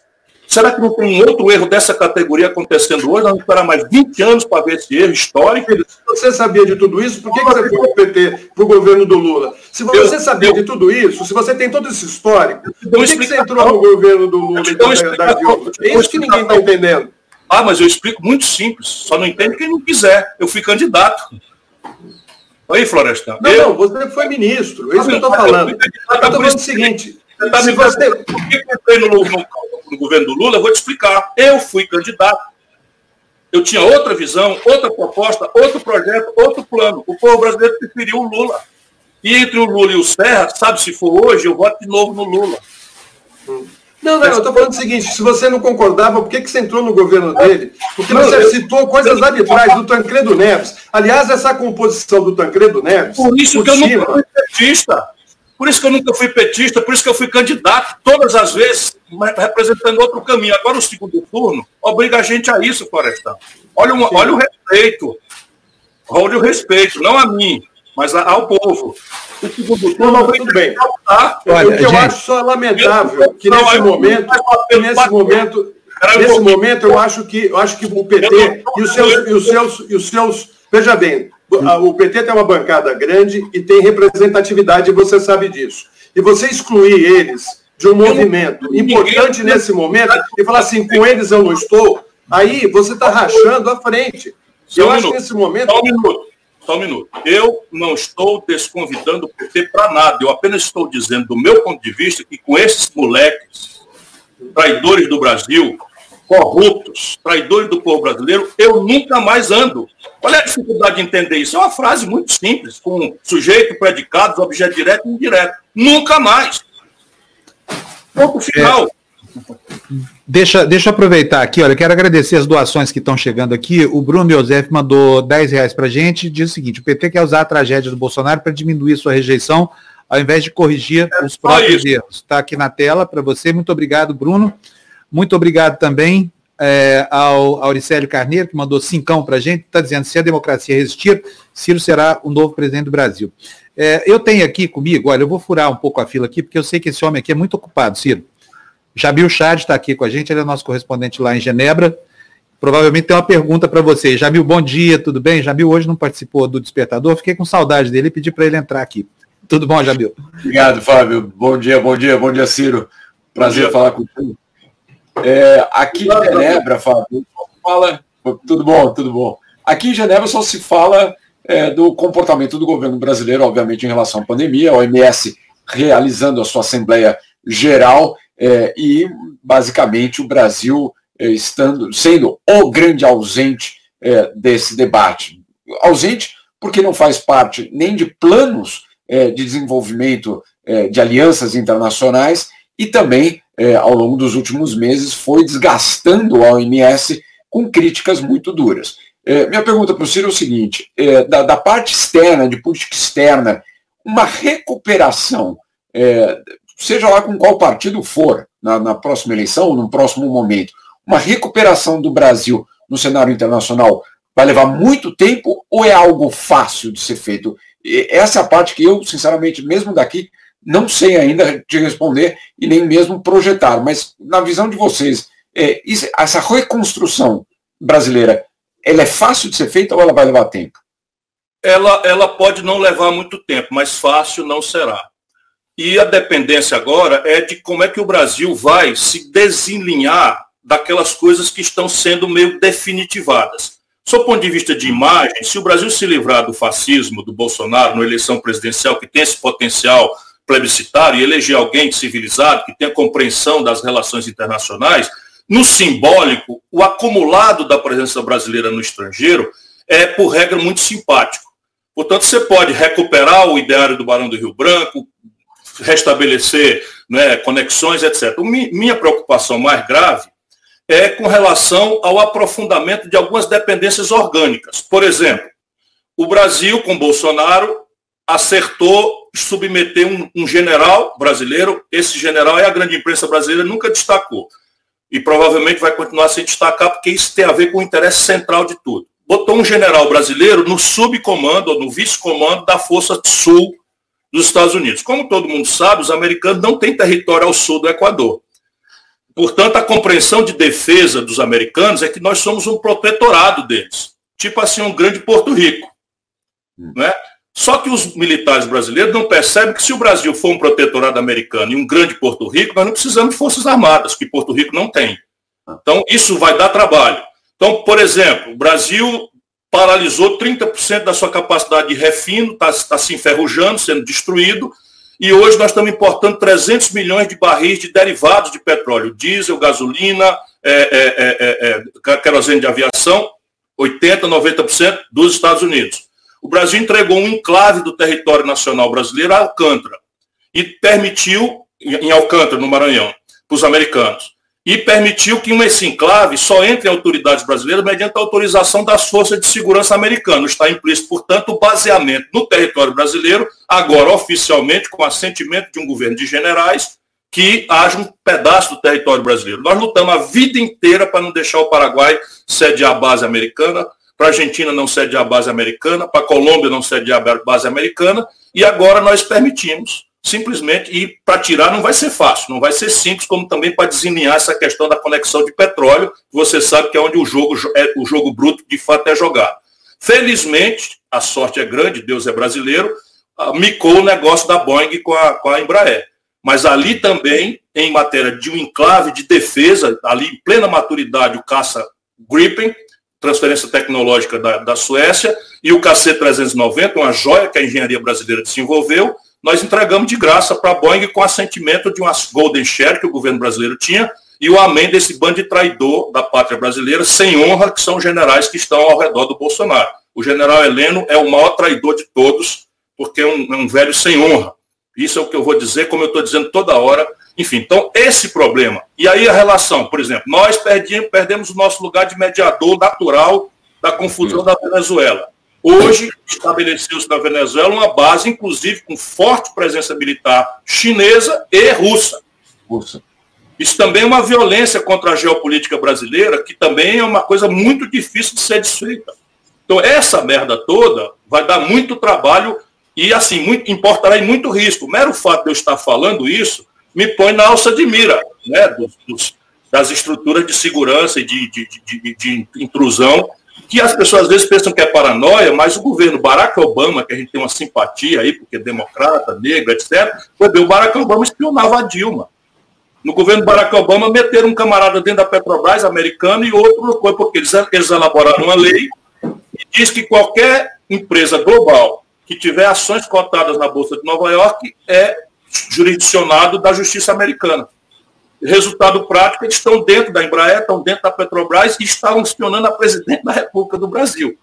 Será que não tem um outro erro dessa categoria acontecendo hoje? Nós vamos esperar mais 20 anos para ver esse erro histórico. Se você sabia de tudo isso, por que, você foi para o PT, para o governo do Lula? Se você eu, sabia eu, de tudo isso, se você tem todo esse histórico, por que, que você entrou no governo do Lula e da, Dilma? É isso que ninguém está entendendo. Ah, mas eu explico muito simples. Só não entende quem não quiser. Eu fui candidato. Oi, Florestan. Não, eu... não, você foi ministro. É isso que eu estou falando. Eu estou falando o seguinte. Está me você... Por que eu entrei no, no, no governo do Lula? Eu vou te explicar. Eu fui candidato. Eu tinha outra visão, outra proposta, outro projeto, outro plano. O povo brasileiro preferiu o Lula. E entre o Lula e o Serra, sabe se for hoje, eu voto de novo no Lula. Não, não, eu estou falando o seguinte, se você não concordava, por que, que você entrou no governo dele? Porque você não, citou coisas lá de trás do Tancredo Neves. Aliás, essa composição do Tancredo Neves... Por isso que eu nunca fui petista. Por isso que eu nunca fui petista, por isso que eu fui candidato, todas as vezes, representando outro caminho. Agora o segundo turno obriga a gente a isso, Florestal. Olha, olha o respeito. Olha o respeito, não a mim, mas ao povo. O segundo turno não, tudo bem. Olha, o que eu acho só lamentável que nesse momento, nesse momento, nesse momento eu acho que eu acho que o PT e os seus e os seus e os seus veja bem, o PT tem uma bancada grande e tem representatividade, você sabe disso. E você excluir eles de um movimento importante nesse momento e falar assim, com eles eu não estou, aí você está rachando a frente. Eu acho que nesse momento. Só um minuto. Só um minuto. Eu não estou desconvidando o PT para nada. Eu apenas estou dizendo, do meu ponto de vista, que com esses moleques, traidores do Brasil, corruptos, traidores do povo brasileiro, eu nunca mais ando. Qual é a dificuldade de entender isso? É uma frase muito simples, com sujeito, predicado, objeto direto e indireto. Nunca mais. Ponto final. É. Deixa, deixa eu aproveitar aqui, olha, quero agradecer as doações que estão chegando aqui. O Bruno Josef mandou 10 reais para gente diz o seguinte, o PT quer usar a tragédia do Bolsonaro para diminuir sua rejeição, ao invés de corrigir é os próprios erros. Está aqui na tela para você. Muito obrigado, Bruno. Muito obrigado também é, ao Auricélio Carneiro, que mandou cincão para a gente, está dizendo, se a democracia resistir, Ciro será o novo presidente do Brasil. É, eu tenho aqui comigo, olha, eu vou furar um pouco a fila aqui, porque eu sei que esse homem aqui é muito ocupado, Ciro. Jabil Chad está aqui com a gente, ele é nosso correspondente lá em Genebra. Provavelmente tem uma pergunta para você. Jamil, bom dia, tudo bem? Jamil hoje não participou do Despertador, fiquei com saudade dele e pedi para ele entrar aqui. Tudo bom, Jamil? Obrigado, Fábio. Bom dia, bom dia, bom dia, Ciro. Prazer dia. falar contigo. É, aqui em Genebra, Fábio, fala. Tudo bom, tudo bom. Aqui em Genebra só se fala é, do comportamento do governo brasileiro, obviamente, em relação à pandemia, a OMS realizando a sua Assembleia Geral é, e basicamente o Brasil é, estando sendo o grande ausente é, desse debate. Ausente porque não faz parte nem de planos é, de desenvolvimento de alianças internacionais e também, é, ao longo dos últimos meses, foi desgastando a OMS com críticas muito duras. minha pergunta para o Ciro é o seguinte: da, da, parte externa, de política externa, uma recuperação seja lá com qual partido for, na, na próxima eleição ou no próximo momento, uma recuperação do Brasil no cenário internacional vai levar muito tempo ou é algo fácil de ser feito? Essa é a parte que eu, sinceramente, mesmo daqui, não sei ainda te responder e nem mesmo projetar. Mas na visão de vocês, é, essa reconstrução brasileira, ela é fácil de ser feita ou ela vai levar tempo? Ela, ela pode não levar muito tempo, mas fácil não será. E a dependência agora é de como é que o Brasil vai se desenlinhar daquelas coisas que estão sendo meio definitivadas. Sob ponto de vista de imagem, se o Brasil se livrar do fascismo do Bolsonaro na eleição presidencial, que tem esse potencial plebiscitário, e eleger alguém civilizado, que tenha compreensão das relações internacionais, no simbólico, o acumulado da presença brasileira no estrangeiro é, por regra, muito simpático. Portanto, você pode recuperar o ideário do Barão do Rio Branco, restabelecer né, conexões, etc. Minha preocupação mais grave é com relação ao aprofundamento de algumas dependências orgânicas. Por exemplo, o Brasil, com Bolsonaro, acertou submeter um, um, general brasileiro. Esse general é a grande imprensa brasileira nunca destacou. E provavelmente vai continuar sem destacar, porque isso tem a ver com o interesse central de tudo. Botou um general brasileiro no subcomando, ou no vice-comando da Força Sul dos Estados Unidos. Como todo mundo sabe, os americanos não têm território ao sul do Equador. Portanto, a compreensão de defesa dos americanos é que nós somos um protetorado deles, tipo assim, um grande Porto Rico. Né? Só que os militares brasileiros não percebem que se o Brasil for um protetorado americano e um grande Porto Rico, nós não precisamos de forças armadas, que Porto Rico não tem. Então, isso vai dar trabalho. Então, por exemplo, o Brasil paralisou 30% da sua capacidade de refino, está tá se enferrujando, sendo destruído, e hoje nós estamos importando 300 milhões de barris de derivados de petróleo, diesel, gasolina, é, é, é, querosene de aviação, 80%, 90% dos Estados Unidos. O Brasil entregou um enclave do território nacional brasileiro a Alcântara e permitiu, em Alcântara, no Maranhão, para os americanos e permitiu que esse enclave só entre autoridades brasileiras mediante a autorização das forças de segurança americanas. Está implícito, portanto, o baseamento no território brasileiro, agora oficialmente com assentimento de um governo de generais, que haja um pedaço do território brasileiro. Nós lutamos a vida inteira para não deixar o Paraguai sediar a base americana, para a Argentina não sediar a base americana, para a Colômbia não sediar a base americana, e agora nós permitimos simplesmente, e para tirar não vai ser fácil, não vai ser simples, como também para desenhar essa questão da conexão de petróleo, você sabe que é onde o jogo, é, o jogo bruto de fato é jogado. Felizmente, a sorte é grande, Deus é brasileiro, ah, micou o negócio da Boeing com a, com a Embraer. Mas ali também, em matéria de um enclave de defesa, ali em plena maturidade, o caça Gripen, transferência tecnológica da, da Suécia, e o KC-390, uma joia que a engenharia brasileira desenvolveu, nós entregamos de graça para a Boeing com assentimento de umas Golden Share que o governo brasileiro tinha e o amém desse bando de traidor da pátria brasileira, sem honra, que são os generais que estão ao redor do Bolsonaro. O general Heleno é o maior traidor de todos, porque é um, é um velho sem honra. Isso é o que eu vou dizer, como eu estou dizendo toda hora. Enfim, então, esse problema. E aí a relação, por exemplo, nós perdemos, perdemos o nosso lugar de mediador natural da confusão da Venezuela. Hoje, estabeleceu-se na Venezuela uma base, inclusive, com forte presença militar chinesa e russa. russa. Isso também é uma violência contra a geopolítica brasileira, que também é uma coisa muito difícil de ser desfeita. Então, essa merda toda vai dar muito trabalho e, assim, muito, importará em muito risco. O mero fato de eu estar falando isso me põe na alça de mira né, dos, dos, das estruturas de segurança e de, de, de, de intrusão que as pessoas às vezes pensam que é paranoia, mas o governo Barack Obama, que a gente tem uma simpatia aí, porque é democrata, negro, etc., foi bem, o Barack Obama espionava a Dilma. No governo Barack Obama, meteram um camarada dentro da Petrobras, americano, e outro foi porque eles, eles elaboraram uma lei que diz que qualquer empresa global que tiver ações cotadas na Bolsa de Nova York é jurisdicionado da justiça americana. Resultado prático, eles estão dentro da Embraer, estão dentro da Petrobras e estavam espionando a presidente da República do Brasil.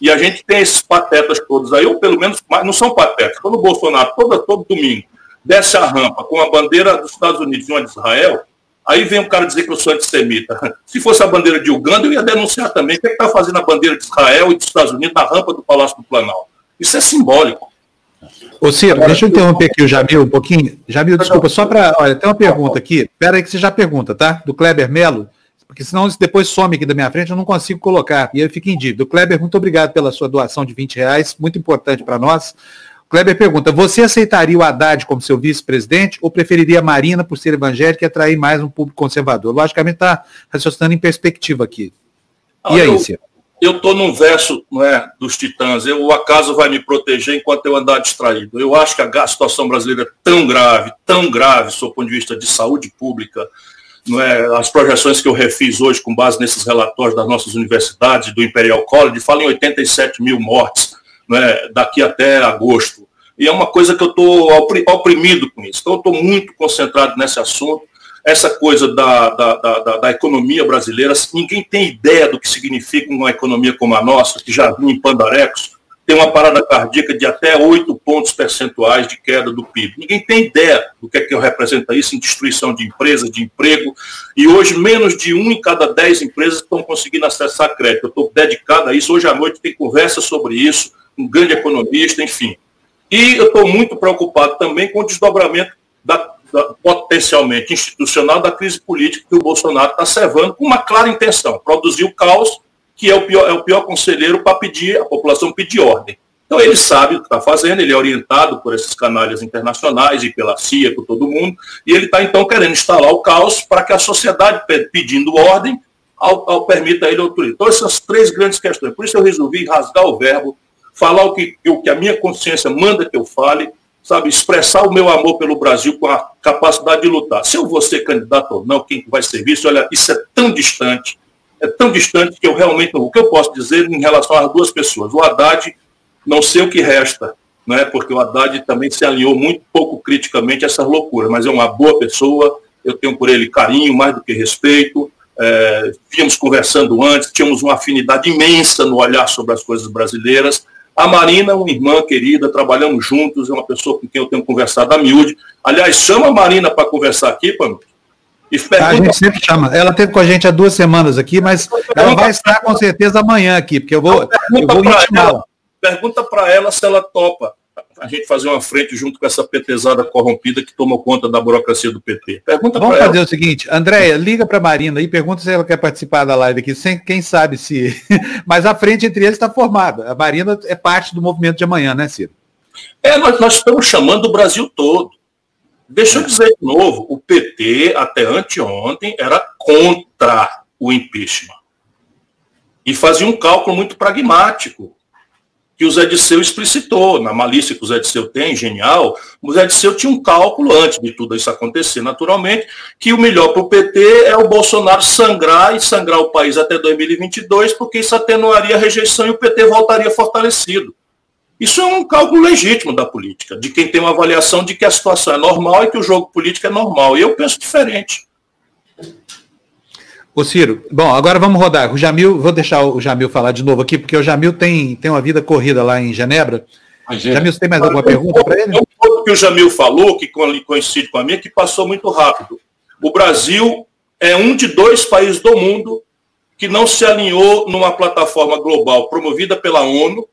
E a gente tem esses patetas todos aí, ou pelo menos, não são patetas. Quando o Bolsonaro, todo, todo domingo, desce a rampa com a bandeira dos Estados Unidos e uma de Israel, aí vem um cara dizer que eu sou antissemita. Se fosse a bandeira de Uganda, eu ia denunciar também. O que é está fazendo a bandeira de Israel e dos Estados Unidos na rampa do Palácio do Planalto? Isso é simbólico. Ô Ciro, Agora, deixa eu interromper aqui o Jamil um pouquinho. Jamil, desculpa, só para. Olha, tem uma pergunta aqui. Espera aí que você já pergunta, tá? Do Kleber Melo, porque senão depois some aqui da minha frente, eu não consigo colocar. E aí fica em dívida. O Kleber, muito obrigado pela sua doação de 20 reais, muito importante para nós. O Kleber pergunta: você aceitaria o Haddad como seu vice-presidente ou preferiria a Marina por ser evangélica e atrair mais um público conservador? Logicamente está raciocinando em perspectiva aqui. E aí, Ciro? Eu estou num verso não é, dos titãs, eu, o acaso vai me proteger enquanto eu andar distraído. Eu acho que a situação brasileira é tão grave, tão grave, do ponto de vista de saúde pública, não é, as projeções que eu refiz hoje com base nesses relatórios das nossas universidades, do Imperial College, falam em 87 mil mortes não é, daqui até agosto. E é uma coisa que eu estou oprimido com isso. Então, eu estou muito concentrado nesse assunto. Essa coisa da, da, da, da, economia brasileira, ninguém tem ideia do que significa uma economia como a nossa, que já vinha em pandarecos, tem uma parada cardíaca de até 8 pontos percentuais de queda do PIB. Ninguém tem ideia do que é que representa isso em destruição de empresas, de emprego. E hoje, menos de um em cada dez empresas estão conseguindo acessar crédito. Eu estou dedicado a isso. Hoje à noite tem conversa sobre isso, um grande economista, enfim. E eu estou muito preocupado também com o desdobramento da, potencialmente institucional da crise política que o Bolsonaro está servando com uma clara intenção, produzir o caos que é o pior, é o pior conselheiro para pedir, a população pedir ordem. Então ele sabe o que está fazendo, ele é orientado por esses canalhas internacionais e pela CIA, por todo mundo, e ele está então querendo instalar o caos para que a sociedade pedindo ordem ao, ao permita ele autorizar. Então essas três grandes questões. Por isso eu resolvi rasgar o verbo, falar o que, o que a minha consciência manda que eu fale, sabe, expressar o meu amor pelo Brasil com a capacidade de lutar. Se eu vou ser candidato ou não, quem vai ser visto, olha, isso é tão distante, é tão distante que eu realmente, o que eu posso dizer em relação às duas pessoas? O Haddad, não sei o que resta, né, porque o Haddad também se alinhou muito pouco criticamente a essa loucura, mas é uma boa pessoa, eu tenho por ele carinho, mais do que respeito, é, vínhamos conversando antes, tínhamos uma afinidade imensa no olhar sobre as coisas brasileiras. A Marina, uma irmã querida, trabalhamos juntos, é uma pessoa com quem eu tenho conversado a miúde. Aliás, chama a Marina para conversar aqui, Pamela. Pergunta... A gente sempre chama. Ela teve com a gente há duas semanas aqui, mas ela vai estar com certeza amanhã aqui, porque eu vou, eu vou intimá-la. Pergunta para ela se ela topa a gente fazer uma frente junto com essa petezada corrompida que tomou conta da burocracia do PT. Pergunta Vamos fazer ela. o seguinte, Andréia, liga para a Marina e pergunta se ela quer participar da live aqui, sem quem sabe se. Mas a frente entre eles está formada. A Marina é parte do movimento de amanhã, né, Ciro? É, nós, nós estamos chamando o Brasil todo. Deixa eu dizer de novo, o PT, até anteontem, era contra o impeachment. E fazia um cálculo muito pragmático, que o Zé Disseu explicitou, na malícia que o Zé Disseu tem, genial, o Zé Disseu tinha um cálculo, antes de tudo isso acontecer naturalmente, que o melhor para o PT é o Bolsonaro sangrar e sangrar o país até 2022, porque isso atenuaria a rejeição e o PT voltaria fortalecido. Isso é um cálculo legítimo da política, de quem tem uma avaliação de que a situação é normal e que o jogo político é normal. E eu penso diferente. Ô Ciro, bom, agora vamos rodar. O Jamil, vou deixar o Jamil falar de novo aqui, porque o Jamil tem, tem uma vida corrida lá em Genebra. Jamil, você tem mais alguma pergunta para ele? Um ponto que o Jamil falou, que coincide com a minha, que passou muito rápido. O Brasil é um de dois países do mundo que não se alinhou numa plataforma global promovida pela ONU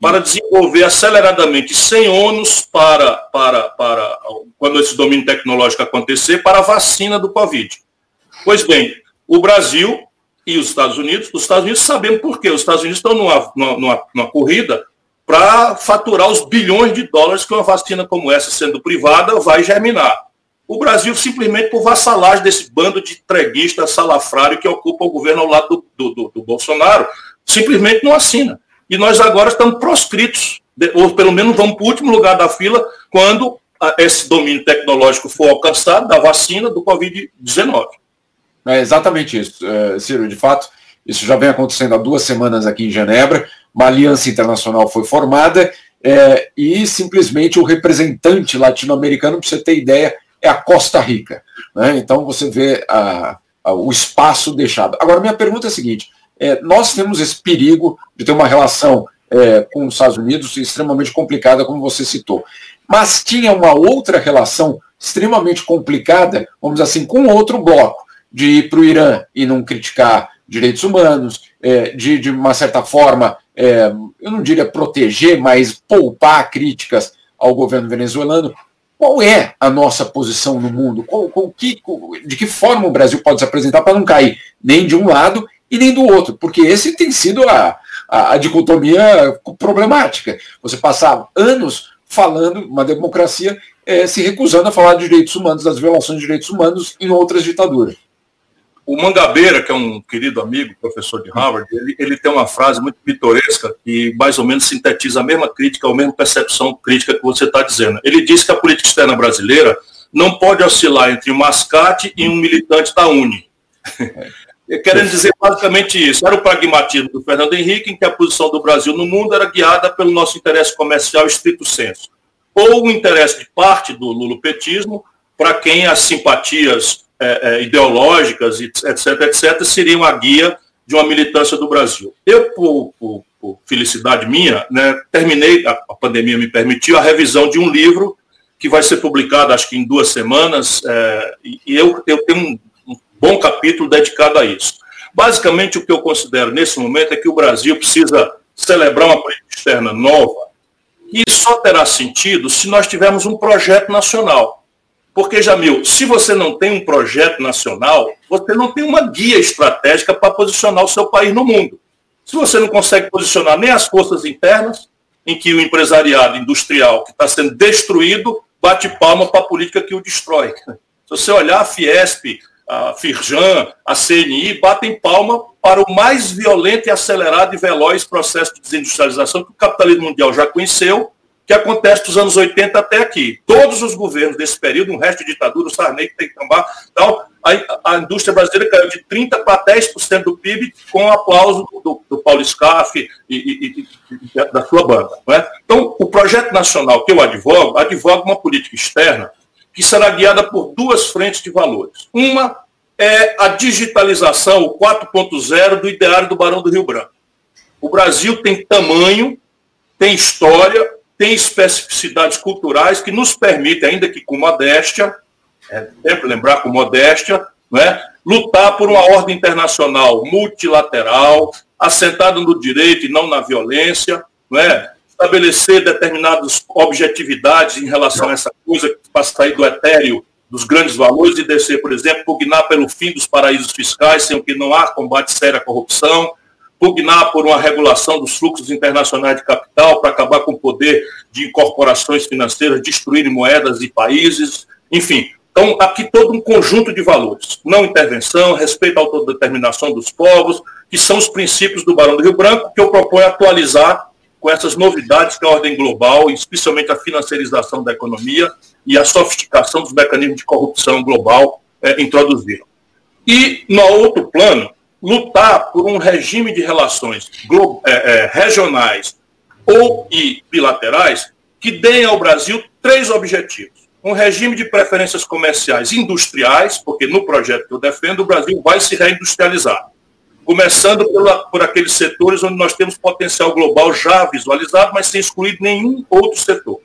para desenvolver aceleradamente, sem ônus para, para, para quando esse domínio tecnológico acontecer, para a vacina do Covid. Pois bem, o Brasil e os Estados Unidos, os Estados Unidos sabemos por quê. Os Estados Unidos estão numa, numa, numa corrida para faturar os bilhões de dólares que uma vacina como essa, sendo privada, vai germinar. O Brasil, simplesmente por vassalagem desse bando de treguista salafrário que ocupa o governo ao lado do, do, do Bolsonaro, simplesmente não assina. E nós agora estamos proscritos, ou pelo menos vamos para o último lugar da fila quando esse domínio tecnológico for alcançado da vacina do Covid-19. É exatamente isso, é, Ciro. De fato, isso já vem acontecendo há duas semanas aqui em Genebra. Uma aliança internacional foi formada é, e simplesmente o representante latino-americano, para você ter ideia, é a Costa Rica. Né? Então você vê a, a, o espaço deixado. Agora, minha pergunta é a seguinte: é, nós temos esse perigo de ter uma relação é, com os Estados Unidos extremamente complicada, como você citou. Mas tinha uma outra relação extremamente complicada, vamos dizer assim, com outro bloco, de ir para o Irã e não criticar direitos humanos, é, de, de uma certa forma, é, eu não diria proteger, mas poupar críticas ao governo venezuelano. Qual é a nossa posição no mundo? Qual, qual, que, de que forma o Brasil pode se apresentar para não cair nem de um lado e nem do outro, porque esse tem sido a, a, a dicotomia problemática. Você passar anos falando, uma democracia é, se recusando a falar de direitos humanos, das violações de direitos humanos em outras ditaduras. O Mangabeira, que é um querido amigo, professor de Harvard, ele, ele tem uma frase muito pitoresca que mais ou menos sintetiza a mesma crítica, a mesma percepção crítica que você está dizendo. Ele diz que a política externa brasileira não pode oscilar entre um mascate e um militante da Uni. Querendo dizer basicamente isso. Era o pragmatismo do Fernando Henrique, em que a posição do Brasil no mundo era guiada pelo nosso interesse comercial estrito senso. Ou o interesse de parte do lulopetismo, para quem as simpatias é, é, ideológicas, etc., etc., seriam a guia de uma militância do Brasil. Eu, por, por, por felicidade minha, né, terminei, a, a, pandemia me permitiu, a revisão de um livro que vai ser publicado, acho que em duas semanas, é, e eu, eu tenho um, um bom capítulo dedicado a isso. Basicamente, o que eu considero nesse momento é que o Brasil precisa celebrar uma política externa nova, e só terá sentido se nós tivermos um projeto nacional. Porque, Jamil, se você não tem um projeto nacional, você não tem uma guia estratégica para posicionar o seu país no mundo. Se você não consegue posicionar nem as forças internas, em que o empresariado industrial que está sendo destruído bate palma para a política que o destrói. Se você olhar a Fiesp, a Firjan, a CNI, batem palma para o mais violento e acelerado e veloz processo de desindustrialização que o capitalismo mundial já conheceu que acontece dos anos 80 até aqui. Todos os governos desse período, um resto de ditadura, o Sarney, que tem que tomar, tal, a, a, indústria brasileira caiu de 30% para 10% do PIB com o aplauso do, do Paulo Scaff e, e, e, da sua banda. É? Então, o projeto nacional que eu advogo, advogo uma política externa que será guiada por duas frentes de valores. Uma é a digitalização, o 4.0 do ideário do Barão do Rio Branco. O Brasil tem tamanho, tem história, tem especificidades culturais que nos permitem, ainda que com modéstia, é sempre lembrar com modéstia, é, lutar por uma ordem internacional multilateral, assentada no direito e não na violência, é, estabelecer determinadas objetividades em relação a essa coisa para sair do etéreo dos grandes valores e descer, por exemplo, pugnar pelo fim dos paraísos fiscais, sem o que não há combate sério à corrupção, pugnar por uma regulação dos fluxos internacionais de capital para acabar com o poder de corporações financeiras destruírem moedas e países, enfim. Então, aqui todo um conjunto de valores. Não intervenção, respeito à autodeterminação dos povos, que são os princípios do Barão do Rio Branco, que eu proponho atualizar com essas novidades que a ordem global, especialmente a financiarização da economia e a sofisticação dos mecanismos de corrupção global, é, introduziram. E, no outro plano, lutar por um regime de relações é, é, regionais ou e bilaterais que deem ao Brasil três objetivos. Um regime de preferências comerciais industriais, porque no projeto que eu defendo, o Brasil vai se reindustrializar. Começando pela, por aqueles setores onde nós temos potencial global já visualizado, mas sem excluir nenhum outro setor.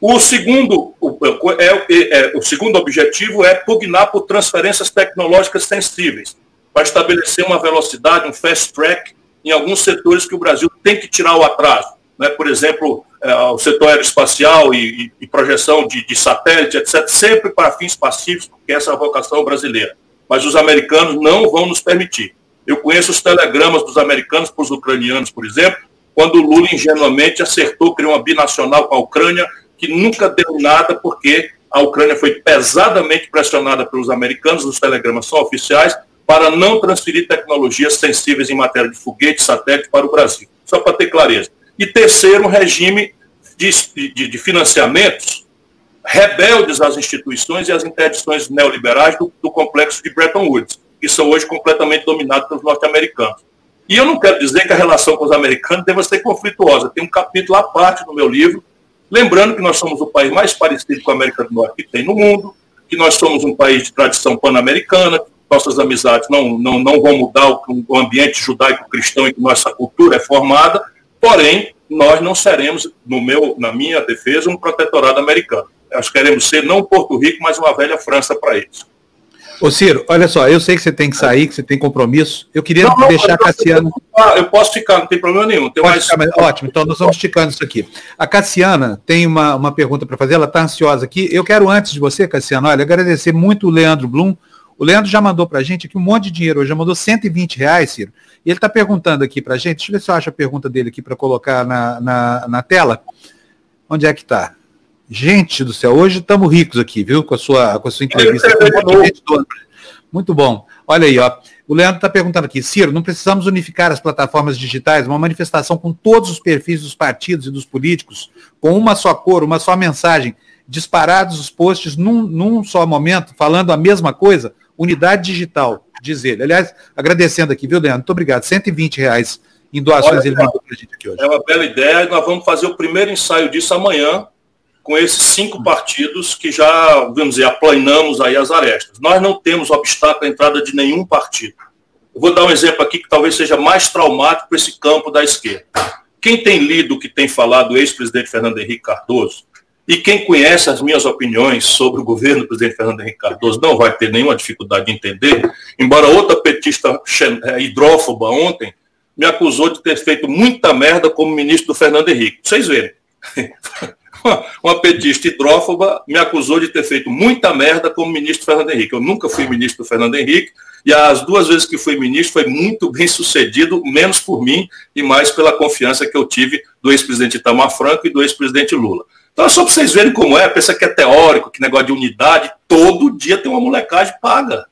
O segundo, o, é, é, o segundo objetivo é pugnar por transferências tecnológicas sensíveis para estabelecer uma velocidade, um fast track em alguns setores que o Brasil tem que tirar o atraso. Né? Por exemplo, é, o setor aeroespacial e, e, e projeção de, de, satélite, etc., sempre para fins pacíficos, porque essa é a vocação brasileira. Mas os americanos não vão nos permitir. Eu conheço os telegramas dos americanos para os ucranianos, por exemplo, quando o Lula ingenuamente acertou criar uma binacional com a Ucrânia, que nunca deu nada, porque a Ucrânia foi pesadamente pressionada pelos americanos, os telegramas são oficiais, para não transferir tecnologias sensíveis em matéria de foguete, satélite para o Brasil. Só para ter clareza. E terceiro, um regime de, de, de financiamentos rebeldes às instituições e às interdições neoliberais do, do, complexo de Bretton Woods, que são hoje completamente dominados pelos norte-americanos. E eu não quero dizer que a relação com os americanos deva ser conflituosa. Tem um capítulo à parte no meu livro, lembrando que nós somos o país mais parecido com a América do Norte que tem no mundo, que nós somos um país de tradição pan-americana, nossas amizades não, não, não vão mudar o, ambiente judaico-cristão em que nossa cultura é formada, porém, nós não seremos, no meu, na minha defesa, um protetorado americano. Nós queremos ser não Porto Rico, mas uma velha França para eles. Ô Ciro, olha só, eu sei que você tem que sair, que você tem compromisso. Eu queria não, deixar a Cassiana. Eu posso ficar, não tem problema nenhum. Tem mais... ficar, mas... Ótimo, então nós vamos esticando isso aqui. A Cassiana tem uma, uma pergunta para fazer, ela está ansiosa aqui. Eu quero, antes de você, Cassiana, olha, agradecer muito o Leandro Blum o Leandro já mandou para a gente aqui um monte de dinheiro, já mandou 120 reais, Ciro. E ele está perguntando aqui para a gente, deixa eu ver se eu acho a pergunta dele aqui para colocar na, na, na, tela. Onde é que está? Gente do céu, hoje estamos ricos aqui, viu? Com a sua, com a sua entrevista. Muito bom. Olha aí, ó. O Leandro está perguntando aqui, Ciro, não precisamos unificar as plataformas digitais, uma manifestação com todos os perfis dos partidos e dos políticos, com uma só cor, uma só mensagem, disparados os posts num, num só momento, falando a mesma coisa, unidade digital, diz ele. Aliás, agradecendo aqui, viu, Leandro? Muito obrigado. 120 reais em doações Olha, ele mandou para a gente aqui hoje. É uma bela ideia e nós vamos fazer o primeiro ensaio disso amanhã, com esses cinco partidos que já, vamos dizer, aplanamos aí as arestas. Nós não temos obstáculo à entrada de nenhum partido. Eu vou dar um exemplo aqui que talvez seja mais traumático para esse campo da esquerda. Quem tem lido o que tem falado o ex-presidente Fernando Henrique Cardoso, e quem conhece as minhas opiniões sobre o governo do presidente Fernando Henrique Cardoso não vai ter nenhuma dificuldade de entender, embora outra petista é, hidrófoba ontem me acusou de ter feito muita merda como ministro do Fernando Henrique. Vocês verem. Uma petista hidrófoba me acusou de ter feito muita merda como ministro do Fernando Henrique. Eu nunca fui ministro do Fernando Henrique e as duas vezes que fui ministro foi muito bem sucedido, menos por mim e mais pela confiança que eu tive do ex-presidente Itamar Franco e do ex-presidente Lula. Então, só para vocês verem como é, pensa que é teórico, que negócio de unidade, todo dia tem uma molecagem paga.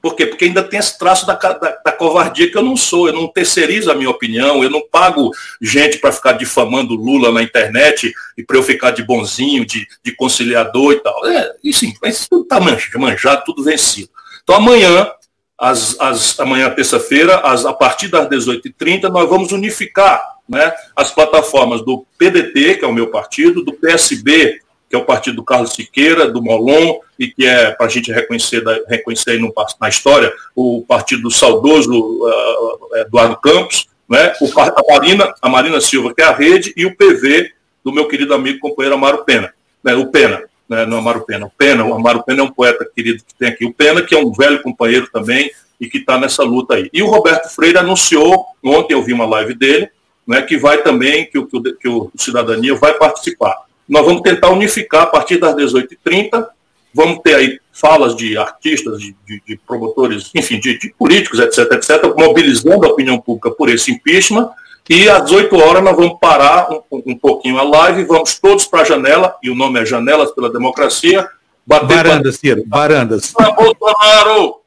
Por quê? Porque ainda tem esse traço da, da, da, covardia que eu não sou. Eu não terceirizo a minha opinião, eu não pago gente para ficar difamando Lula na internet e para eu ficar de bonzinho, de, de conciliador e tal. É, e sim, mas tudo está manjado, tudo vencido. Então amanhã, as, as, amanhã terça-feira, a partir das 18h30, nós vamos unificar né, as plataformas do PDT, que é o meu partido, do PSB, que é o partido do Carlos Siqueira, do Molon, e que é, para a gente reconhecer, reconhecer aí no, na história, o partido do saudoso uh, Eduardo Campos, né? o, a, Marina, a Marina Silva, que é a rede, e o PV do meu querido amigo companheiro Amaro Pena. Né? O Pena, né? não Amaro Pena, o Pena, o Amaro Pena é um poeta querido que tem aqui. O Pena, que é um velho companheiro também, e que está nessa luta aí. E o Roberto Freire anunciou, ontem eu vi uma live dele, né, que vai também, que o, que o Cidadania vai participar. Nós vamos tentar unificar a partir das 18h30. Vamos ter aí falas de artistas, de, de, de promotores, enfim, de, de, políticos, etc, etc, mobilizando a opinião pública por esse impeachment. E às 8 horas nós vamos parar um, um pouquinho a live, vamos todos para a janela, e o nome é Janelas pela Democracia. Bater varandas, Ciro, varandas. Bolsonaro,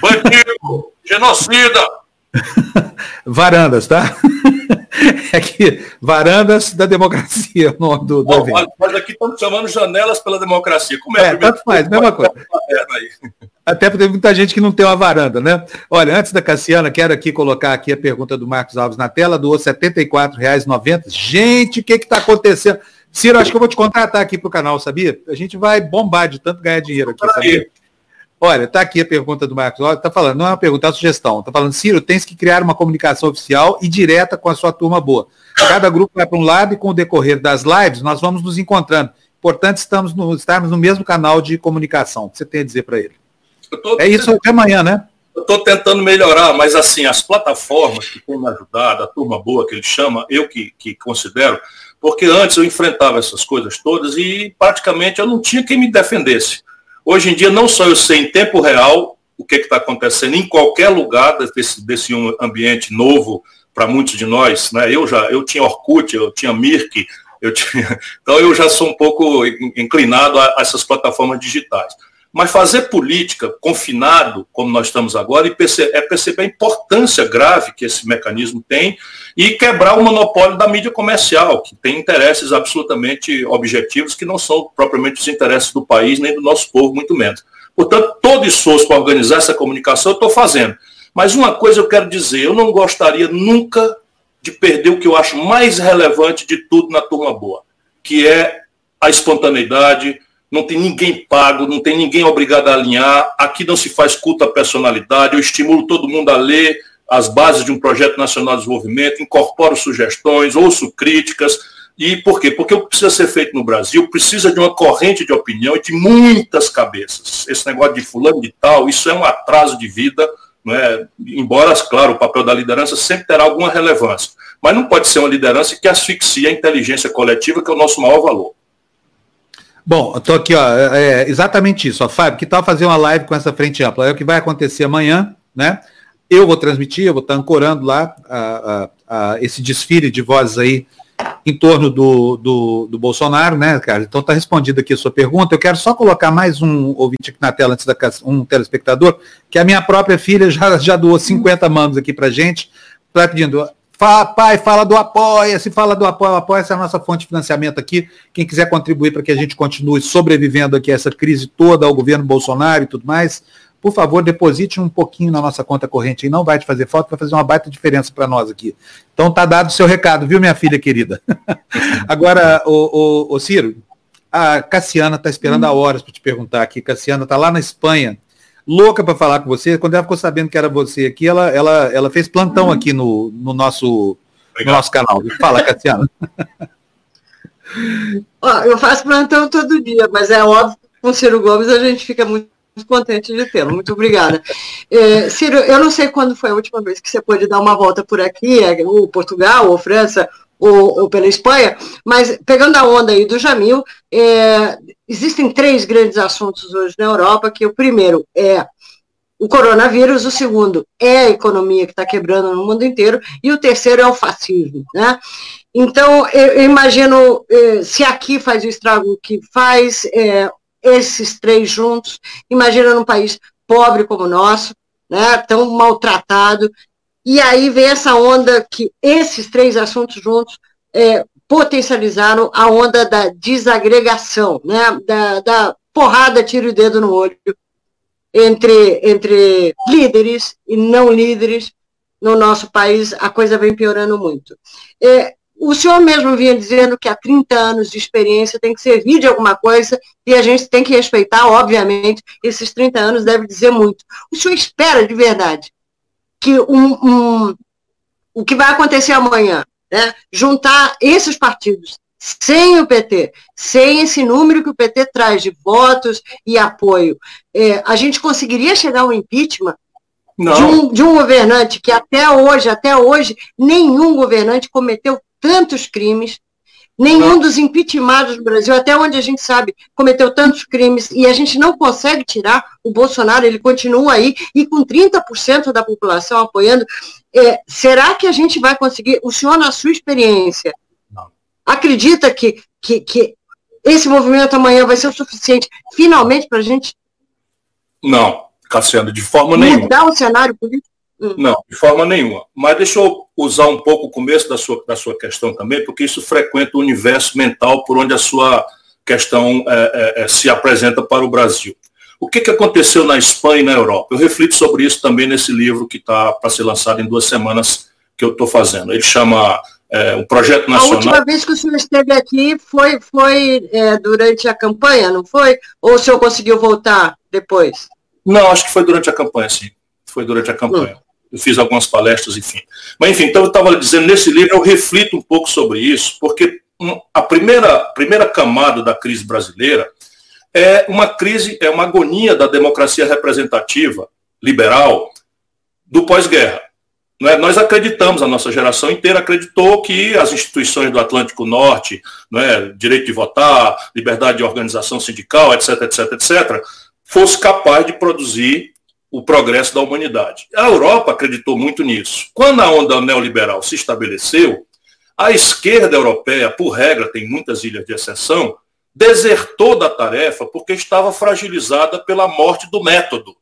bandido, genocida. varandas, tá? é que Varandas da Democracia, o nome do, do evento. Mas aqui estamos chamando Janelas pela Democracia. Como é? é tanto faz, mesma coisa. Até porque tem muita gente que não tem uma varanda, né? Olha, antes da Cassiana, quero aqui colocar aqui a pergunta do Marcos Alves na tela, doou R$ 74,90. Gente, o que está acontecendo? Ciro, acho que eu vou te contratar aqui para o canal, sabia? A gente vai bombar de tanto ganhar dinheiro aqui, sabia? Olha, está aqui a pergunta do Marcos. Está falando, não é uma pergunta, é uma sugestão. Está falando, Ciro, tens que criar uma comunicação oficial e direta com a sua turma boa. Cada grupo vai para um lado e com o decorrer das lives nós vamos nos encontrando. Importante estamos no, estarmos no mesmo canal de comunicação. O que você tem a dizer para ele? É isso até amanhã, né? Eu estou tentando melhorar, mas assim, as plataformas que têm me ajudado, a turma boa que ele chama, eu que, que considero, porque antes eu enfrentava essas coisas todas e praticamente eu não tinha quem me defendesse. Hoje em dia, não só eu sei em tempo real o que está acontecendo em qualquer lugar desse, desse ambiente novo para muitos de nós, né? Eu já eu tinha Orkut, eu tinha Mirk, eu tinha, então eu já sou um pouco inclinado a, a essas plataformas digitais. Mas fazer política confinado, como nós estamos agora, é perceber a importância grave que esse mecanismo tem e quebrar o monopólio da mídia comercial, que tem interesses absolutamente objetivos que não são propriamente os interesses do país nem do nosso povo, muito menos. Portanto, todo esforço para organizar essa comunicação eu estou fazendo. Mas uma coisa eu quero dizer, eu não gostaria nunca de perder o que eu acho mais relevante de tudo na turma boa, que é a espontaneidade, não tem ninguém pago, não tem ninguém obrigado a alinhar, aqui não se faz culto à personalidade, eu estimulo todo mundo a ler as bases de um projeto nacional de desenvolvimento, incorporo sugestões, ouço críticas, e por quê? Porque o que precisa ser feito no Brasil precisa de uma corrente de opinião e de muitas cabeças. Esse negócio de fulano de tal, isso é um atraso de vida, é? embora, claro, o papel da liderança sempre terá alguma relevância, mas não pode ser uma liderança que asfixia a inteligência coletiva, que é o nosso maior valor. Bom, tô aqui, ó, é, é exatamente isso, ó, Fábio, que tal fazer uma live com essa frente ampla? É o que vai acontecer amanhã, né? Eu vou transmitir, eu vou estar ancorando lá a, a, a esse desfile de vozes aí em torno do, do, do, Bolsonaro, né, cara? Então tá respondida aqui a sua pergunta. Eu quero só colocar mais um ouvinte aqui na tela antes da um telespectador, que a minha própria filha já, já doou 50 mangos aqui pra gente, tá pedindo, Fala, pai, fala do Apoia-se, fala do Apoia. Apoia-se é a nossa fonte de financiamento aqui. Quem quiser contribuir para que a gente continue sobrevivendo aqui a essa crise toda, ao governo Bolsonaro e tudo mais, por favor, deposite um pouquinho na nossa conta corrente aí, não vai te fazer falta, vai fazer uma baita diferença para nós aqui. Então tá dado o seu recado, viu, minha filha querida? Agora, o, o, o, Ciro, a Cassiana está esperando hum. há horas para te perguntar aqui. Cassiana está lá na Espanha, louca para falar com você. Quando ela ficou sabendo que era você aqui, ela, ela, ela fez plantão hum. aqui no, no, nosso, no nosso canal. Fala, Cassiana. Ó, eu faço plantão todo dia, mas é óbvio que com o Ciro Gomes a gente fica muito muito contente de tê-lo. Muito obrigada. É, Ciro, eu não sei quando foi a última vez que você pôde dar uma volta por aqui, é, ou Portugal, ou França, ou, ou pela Espanha, mas pegando a onda aí do Jamil, é, existem três grandes assuntos hoje na Europa, que o primeiro é o coronavírus, o segundo é a economia que está quebrando no mundo inteiro, e o terceiro é o fascismo. Né? Então, eu, imagino, é, se aqui faz o estrago que faz, é, esses três juntos. Imagina num país pobre como o nosso, né, tão maltratado. E aí vem essa onda que esses três assuntos juntos é, potencializaram a onda da desagregação, né, da, da porrada, tiro o dedo no olho entre, entre líderes e não líderes no nosso país, a coisa vem piorando muito. É, o senhor mesmo vinha dizendo que há 30 anos de experiência tem que servir de alguma coisa e a gente tem que respeitar, obviamente, esses 30 anos deve dizer muito. O senhor espera de verdade que um, um, o que vai acontecer amanhã, né, juntar esses partidos sem o PT, sem esse número que o PT traz de votos e apoio, é, a gente conseguiria chegar ao impeachment de um, de um, governante que até hoje, até hoje, nenhum governante cometeu tantos crimes, nenhum dos impeachmentados no Brasil, até onde a gente sabe, cometeu tantos crimes e a gente não consegue tirar o Bolsonaro, ele continua aí e com 30% da população apoiando. É, será que a gente vai conseguir? O senhor, na sua experiência, não. acredita que, que, que esse movimento amanhã vai ser o suficiente finalmente para a gente? Não, Cassiano, de forma mudar nenhuma. Mudar o cenário político? Não, de forma nenhuma. Mas deixa eu usar um pouco o começo da sua, da sua questão também, porque isso frequenta o universo mental por onde a sua questão é, é, é, se apresenta para o Brasil. O que, que aconteceu na Espanha e na Europa? Eu reflito sobre isso também nesse livro que está para ser lançado em duas semanas que eu estou fazendo. Ele chama é, um projeto nacional. A última vez que o senhor esteve aqui foi, foi é, durante a campanha, não foi? Ou o senhor conseguiu voltar depois? Não, acho que foi durante a campanha, sim. Foi durante a campanha. Hum eu fiz algumas palestras, enfim. Mas, enfim, então eu estava dizendo, nesse livro eu reflito um pouco sobre isso, porque a primeira, primeira camada da crise brasileira é uma crise, é uma agonia da democracia representativa, liberal, do pós-guerra. É? Nós acreditamos, a nossa geração inteira acreditou que as instituições do Atlântico Norte, é? direito de votar, liberdade de organização sindical, etc., etc., etc., fosse capaz de produzir o progresso da humanidade. A Europa acreditou muito nisso. Quando a onda neoliberal se estabeleceu, a esquerda europeia, por regra, tem muitas ilhas de exceção, desertou da tarefa porque estava fragilizada pela morte do método.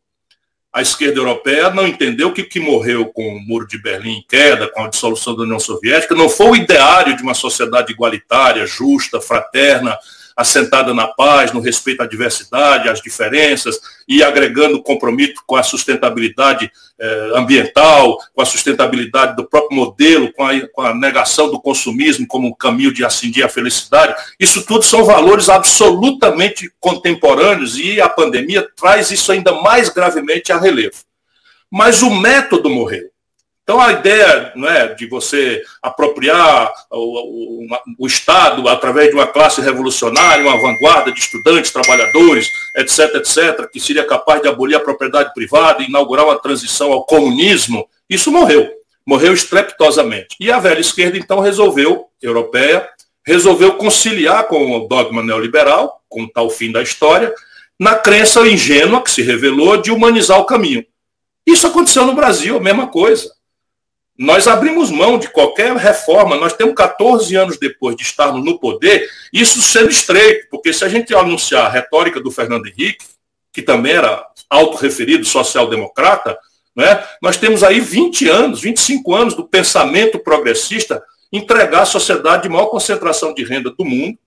A esquerda europeia não entendeu que o que morreu com o muro de Berlim em queda, com a dissolução da União Soviética, não foi o ideário de uma sociedade igualitária, justa, fraterna, assentada na paz, no respeito à diversidade, às diferenças, e agregando compromisso com a sustentabilidade eh, ambiental, com a sustentabilidade do próprio modelo, com a, com a negação do consumismo como um caminho de ascendir à felicidade. Isso tudo são valores absolutamente contemporâneos e a pandemia traz isso ainda mais gravemente a relevo. Mas o método morreu. Então, a ideia não é, de você apropriar o, o, o, Estado através de uma classe revolucionária, uma vanguarda de estudantes, trabalhadores, etc., etc., que seria capaz de abolir a propriedade privada e inaugurar uma transição ao comunismo, isso morreu. Morreu estrepitosamente. E a velha esquerda, então, resolveu, europeia, resolveu conciliar com o dogma neoliberal, com o tal fim da história, na crença ingênua que se revelou de humanizar o caminho. Isso aconteceu no Brasil, a mesma coisa. Nós abrimos mão de qualquer reforma, nós temos 14 anos depois de estarmos no poder, isso sendo estreito, porque se a gente anunciar a retórica do Fernando Henrique, que também era autorreferido social-democrata, Né? Nós temos aí 20 anos, 25 anos do pensamento progressista entregar a sociedade de maior concentração de renda do mundo,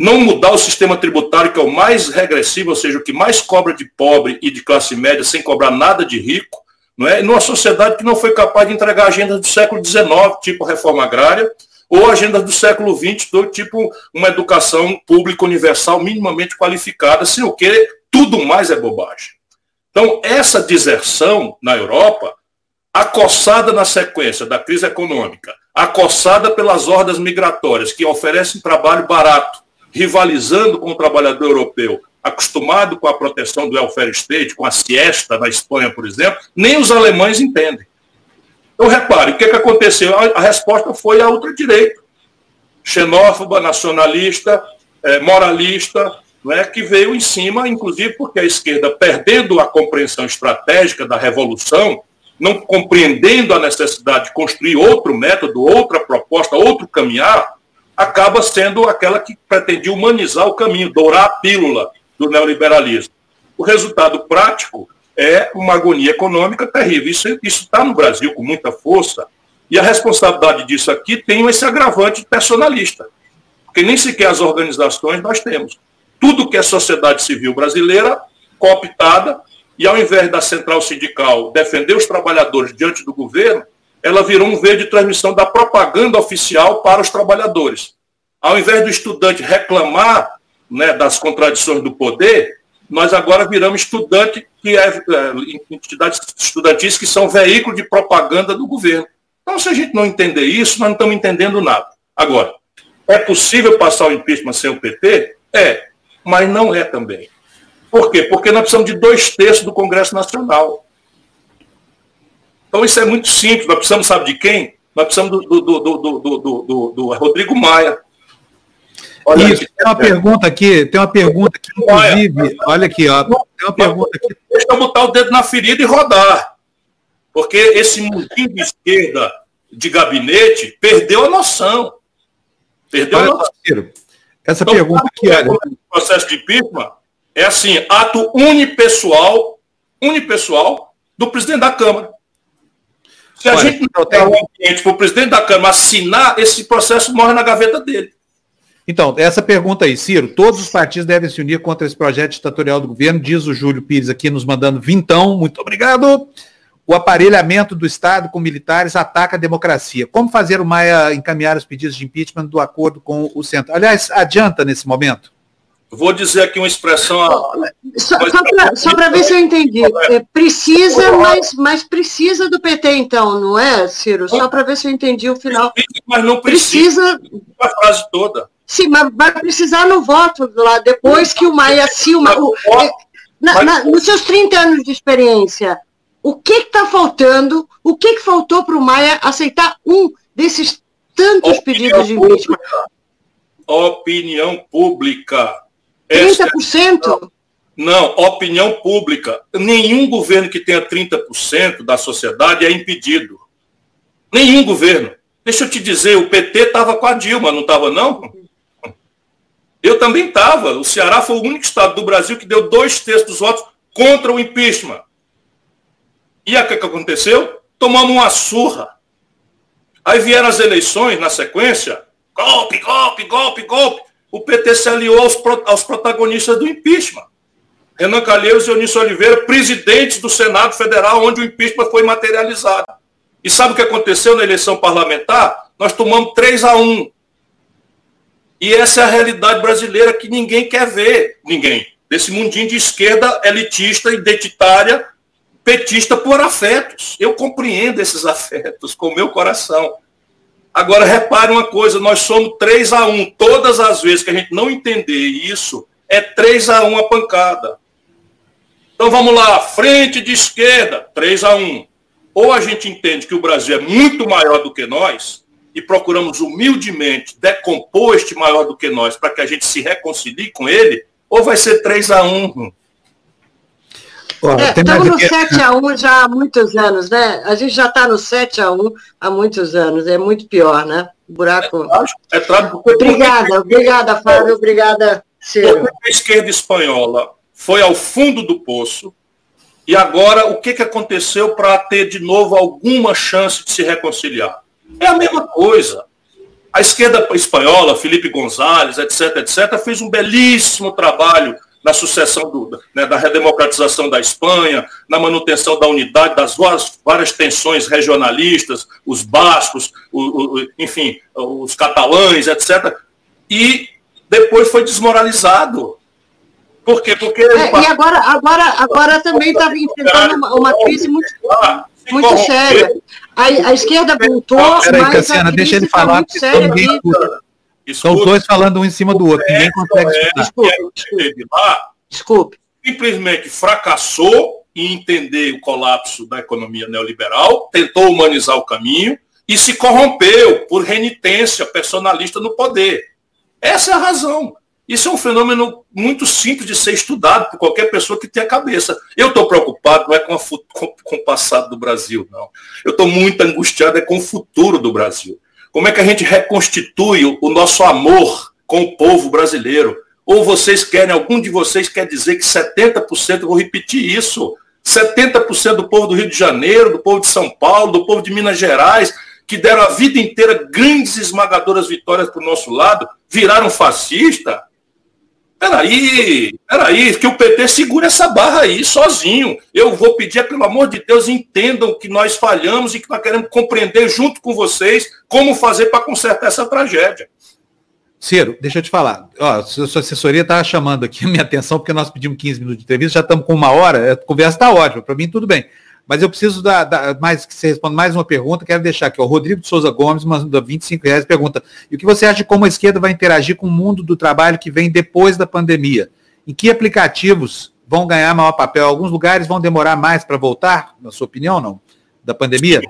não mudar o sistema tributário, que é o mais regressivo, ou seja, o que mais cobra de pobre e de classe média, sem cobrar nada de rico, não é? numa sociedade que não foi capaz de entregar agendas do século XIX, tipo reforma agrária, ou agendas do século XX, do tipo uma educação pública universal minimamente qualificada, sem o que tudo mais é bobagem. Então, essa deserção na Europa, acossada na sequência da crise econômica, acossada pelas hordas migratórias que oferecem trabalho barato, rivalizando com o trabalhador europeu, acostumado com a proteção do welfare state, com a siesta na Espanha, por exemplo, nem os alemães entendem. Então, repare, o que, é que aconteceu? A, resposta foi a ultradireita, xenófoba, nacionalista, é, moralista, não é, que veio em cima, inclusive porque a esquerda, perdendo a compreensão estratégica da revolução, não compreendendo a necessidade de construir outro método, outra proposta, outro caminhar, acaba sendo aquela que pretendia humanizar o caminho, dourar a pílula do neoliberalismo. O resultado prático é uma agonia econômica terrível. Isso está no Brasil com muita força. E a responsabilidade disso aqui tem esse agravante personalista. Porque nem sequer as organizações nós temos. Tudo que é sociedade civil brasileira, cooptada, e ao invés da central sindical defender os trabalhadores diante do governo, ela virou um veio de transmissão da propaganda oficial para os trabalhadores. Ao invés do estudante reclamar né, das contradições do poder, nós agora viramos estudante que é, é entidades estudantis que são veículo de propaganda do governo. Então, se a gente não entender isso, nós não estamos entendendo nada. Agora, é possível passar o impeachment sem o PT? É, mas não é também. Por quê? Porque nós precisamos de dois terços do Congresso Nacional. Então isso é muito simples. Nós precisamos, sabe de quem? Nós precisamos do, do, do, do Rodrigo Maia. Olha isso, tem uma pergunta aqui, tem uma pergunta aqui, inclusive, olha aqui, ó, tem uma pergunta aqui. Deixa eu botar o dedo na ferida e rodar. Porque esse mundinho de esquerda de gabinete perdeu a noção. Perdeu olha, a noção. Essa então, pergunta aqui, olha. O processo de impeachment é assim, ato unipessoal, unipessoal do presidente da Câmara. Se a Olha, gente não der um ambiente para o presidente da Câmara assinar, esse processo morre na gaveta dele. Então, essa pergunta aí, Ciro, todos os partidos devem se unir contra esse projeto ditatorial do governo, diz o Júlio Pires aqui nos mandando vintão, muito obrigado. O aparelhamento do Estado com militares ataca a democracia. Como fazer o Maia encaminhar os pedidos de impeachment do acordo com o centro? Aliás, adianta nesse momento? Vou dizer aqui uma expressão. Só, só para ver se eu entendi. É, precisa, mas, mas precisa do PT, então, não é, Ciro? Só para ver se eu entendi o final. Mas não precisa. precisa a frase toda. Sim, mas vai precisar no voto lá, depois que o Maia se o, é, na, na, nos seus 30 anos de experiência, o que está faltando? O que, que faltou para o Maia aceitar um desses tantos opinião pedidos de impeachment? Opinião pública 30%? Não, opinião pública. Nenhum governo que tenha 30% da sociedade é impedido. Nenhum governo. Deixa eu te dizer, o PT estava com a Dilma, não estava, não? Eu também estava. O Ceará foi o único estado do Brasil que deu dois terços dos votos contra o impeachment. E o que, aconteceu? Tomamos uma surra. Aí vieram as eleições na sequência. Golpe, golpe, golpe, golpe o PT se aliou aos, aos protagonistas do impeachment. Renan Calheiros e Eunício Oliveira, presidentes do Senado Federal, onde o impeachment foi materializado. E sabe o que aconteceu na eleição parlamentar? Nós tomamos 3 a 1. E essa é a realidade brasileira que ninguém quer ver. Ninguém. Desse mundinho de esquerda elitista, identitária, petista por afetos. Eu compreendo esses afetos com o meu coração. Agora, repare uma coisa, nós somos 3 a 1. Todas as vezes que a gente não entender isso, é 3 a 1 a pancada. Então vamos lá, frente de esquerda, 3 a 1. Ou a gente entende que o Brasil é muito maior do que nós e procuramos humildemente decompor este maior do que nós para que a gente se reconcilie com ele, ou vai ser 3 a 1. É, estamos no 7x1 já há muitos anos, né? A gente já está no 7x1 há muitos anos, é muito pior, né? O buraco. É, é obrigada, obrigada, Fábio, obrigada, Ciro. A esquerda espanhola foi ao fundo do poço E agora, o que, que aconteceu para ter de novo alguma chance de se reconciliar? É a mesma coisa. A esquerda espanhola, Felipe González, etc., etc., fez um belíssimo trabalho na sucessão do, né, da redemocratização da Espanha, na manutenção da unidade das várias, várias tensões regionalistas, os bascos, o, o, enfim, os catalães, etc. E depois foi desmoralizado. Por quê? Porque. É, e agora, agora, agora também estava enfrentando uma, uma, crise muito, muito séria. A, a esquerda voltou. Ah, peraí, Cassiana, deixa ele tá falar, porque ninguém escuta. São dois falando um em cima do outro, ninguém consegue escutar. Desculpe. Lá, Desculpe. Simplesmente fracassou em entender o colapso da economia neoliberal, tentou humanizar o caminho e se corrompeu por renitência personalista no poder. Essa é a razão. Isso é um fenômeno muito simples de ser estudado por qualquer pessoa que tenha cabeça. Eu estou preocupado não é com, a, com, com, o passado do Brasil, não. Eu estou muito angustiado é com o futuro do Brasil. Como é que a gente reconstitui o, o nosso amor com o povo brasileiro? Ou vocês querem, algum de vocês quer dizer que 70%, eu vou repetir isso, 70% do povo do Rio de Janeiro, do povo de São Paulo, do povo de Minas Gerais, que deram a vida inteira grandes esmagadoras vitórias para o nosso lado, viraram fascista? Peraí, peraí, que o PT segure essa barra aí, sozinho. Eu vou pedir, pelo amor de Deus, entendam que nós falhamos e que nós queremos compreender junto com vocês como fazer para consertar essa tragédia. Ciro, deixa eu te falar. Ó, sua assessoria está chamando aqui a minha atenção, porque nós pedimos 15 minutos de entrevista, já estamos com uma hora, a conversa está ótima, para mim tudo bem. Mas eu preciso da, da, mais que você responda mais uma pergunta, quero deixar aqui. O Rodrigo de Souza Gomes manda 25 reais pergunta: e o que você acha de como a esquerda vai interagir com o mundo do trabalho que vem depois da pandemia? Em que aplicativos vão ganhar maior papel? Alguns lugares vão demorar mais para voltar, na sua opinião, não? Da pandemia?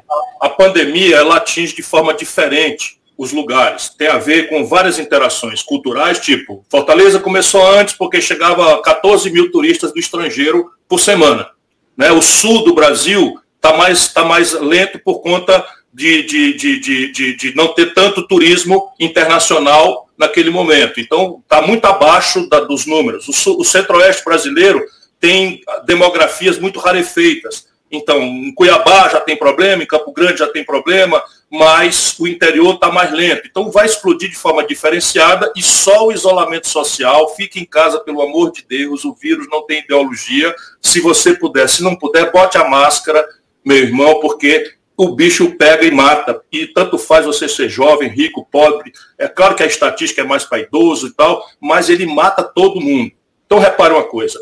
A pandemia ela atinge de forma diferente os lugares. Tem a ver com várias interações culturais, tipo, Fortaleza começou antes porque chegava a 14 mil turistas do estrangeiro por semana. Né? O sul do Brasil está mais, tá mais lento por conta de, de, de, de, de não ter tanto turismo internacional naquele momento. Então, está muito abaixo da, dos números. O, o centro-oeste brasileiro tem demografias muito rarefeitas. Então, em Cuiabá já tem problema, em Campo Grande já tem problema, mas o interior está mais lento. Então vai explodir de forma diferenciada e só o isolamento social. Fique em casa, pelo amor de Deus, o vírus não tem ideologia. Se você puder, se não puder, bote a máscara, meu irmão, porque o bicho pega e mata. E tanto faz você ser jovem, rico, pobre. É claro que a estatística é mais para idoso e tal, mas ele mata todo mundo. Então repare uma coisa,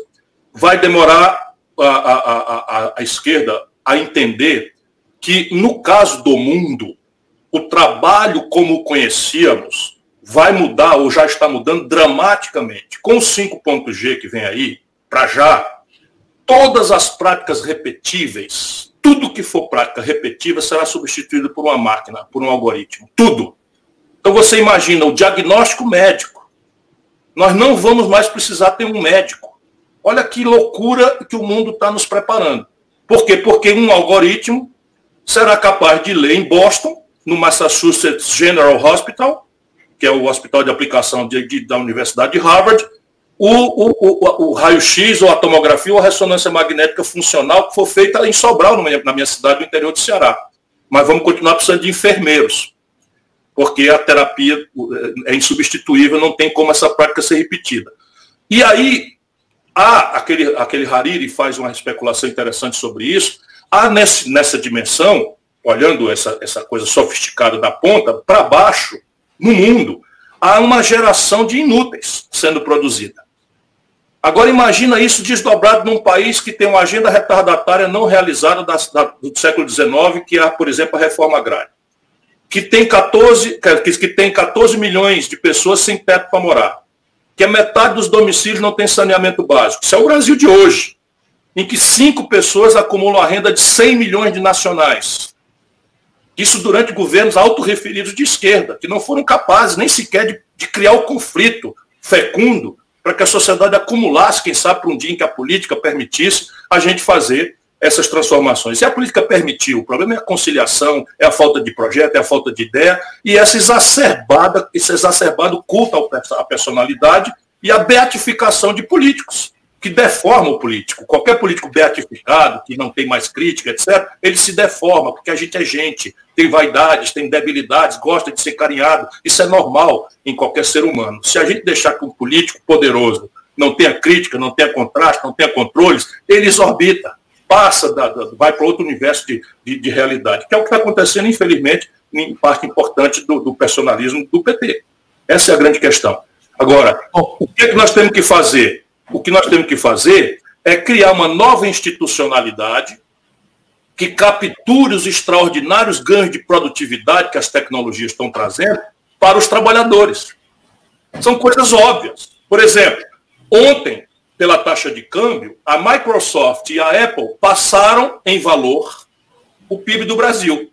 vai demorar a, a, a, a esquerda a entender que, no caso do mundo, o trabalho como o conhecíamos vai mudar ou já está mudando dramaticamente. Com o 5.G que vem aí, para já, todas as práticas repetíveis, tudo que for prática repetível será substituído por uma máquina, por um algoritmo. Tudo. Então você imagina o diagnóstico médico. Nós não vamos mais precisar ter um médico. Olha que loucura que o mundo está nos preparando. Por quê? Porque um algoritmo será capaz de ler em Boston no Massachusetts General Hospital, que é o hospital de aplicação de, de, da Universidade de Harvard, o, o, o, o raio-x, ou a tomografia, ou a ressonância magnética funcional que foi feita em Sobral, na minha cidade, no interior do Ceará. Mas vamos continuar precisando de enfermeiros, porque a terapia é insubstituível, não tem como essa prática ser repetida. E aí, há aquele, aquele Hariri faz uma especulação interessante sobre isso, há nesse, nessa dimensão olhando essa, essa coisa sofisticada da ponta, para baixo, no mundo, há uma geração de inúteis sendo produzida. Agora imagina isso desdobrado num país que tem uma agenda retardatária não realizada da, da, do século XIX, que é, por exemplo, a reforma agrária. Que tem 14, que, que tem 14 milhões de pessoas sem teto para morar. Que a metade dos domicílios não tem saneamento básico. Isso é o Brasil de hoje, em que cinco pessoas acumulam a renda de 100 milhões de nacionais. Isso durante governos autorreferidos de esquerda, que não foram capazes nem sequer de, de criar o conflito fecundo para que a sociedade acumulasse, quem sabe, para um dia em que a política permitisse a gente fazer essas transformações. E a política permitiu. O problema é a conciliação, é a falta de projeto, é a falta de ideia e essa exacerbada, esse exacerbado culto à personalidade e a beatificação de políticos. Que deforma o político. Qualquer político beatificado, que não tem mais crítica, etc., ele se deforma, porque a gente é gente, tem vaidades, tem debilidades, gosta de ser carinhado. Isso é normal em qualquer ser humano. Se a gente deixar que um político poderoso não tenha crítica, não tenha contraste, não tenha controles, ele exorbita, passa, da, da, vai para outro universo de, de, de, realidade, que é o que está acontecendo, infelizmente, em parte importante do, do personalismo do PT. Essa é a grande questão. Agora, o que, é que nós temos que fazer? O que nós temos que fazer é criar uma nova institucionalidade que capture os extraordinários ganhos de produtividade que as tecnologias estão trazendo para os trabalhadores. São coisas óbvias. Por exemplo, ontem, pela taxa de câmbio, a Microsoft e a Apple passaram em valor o PIB do Brasil.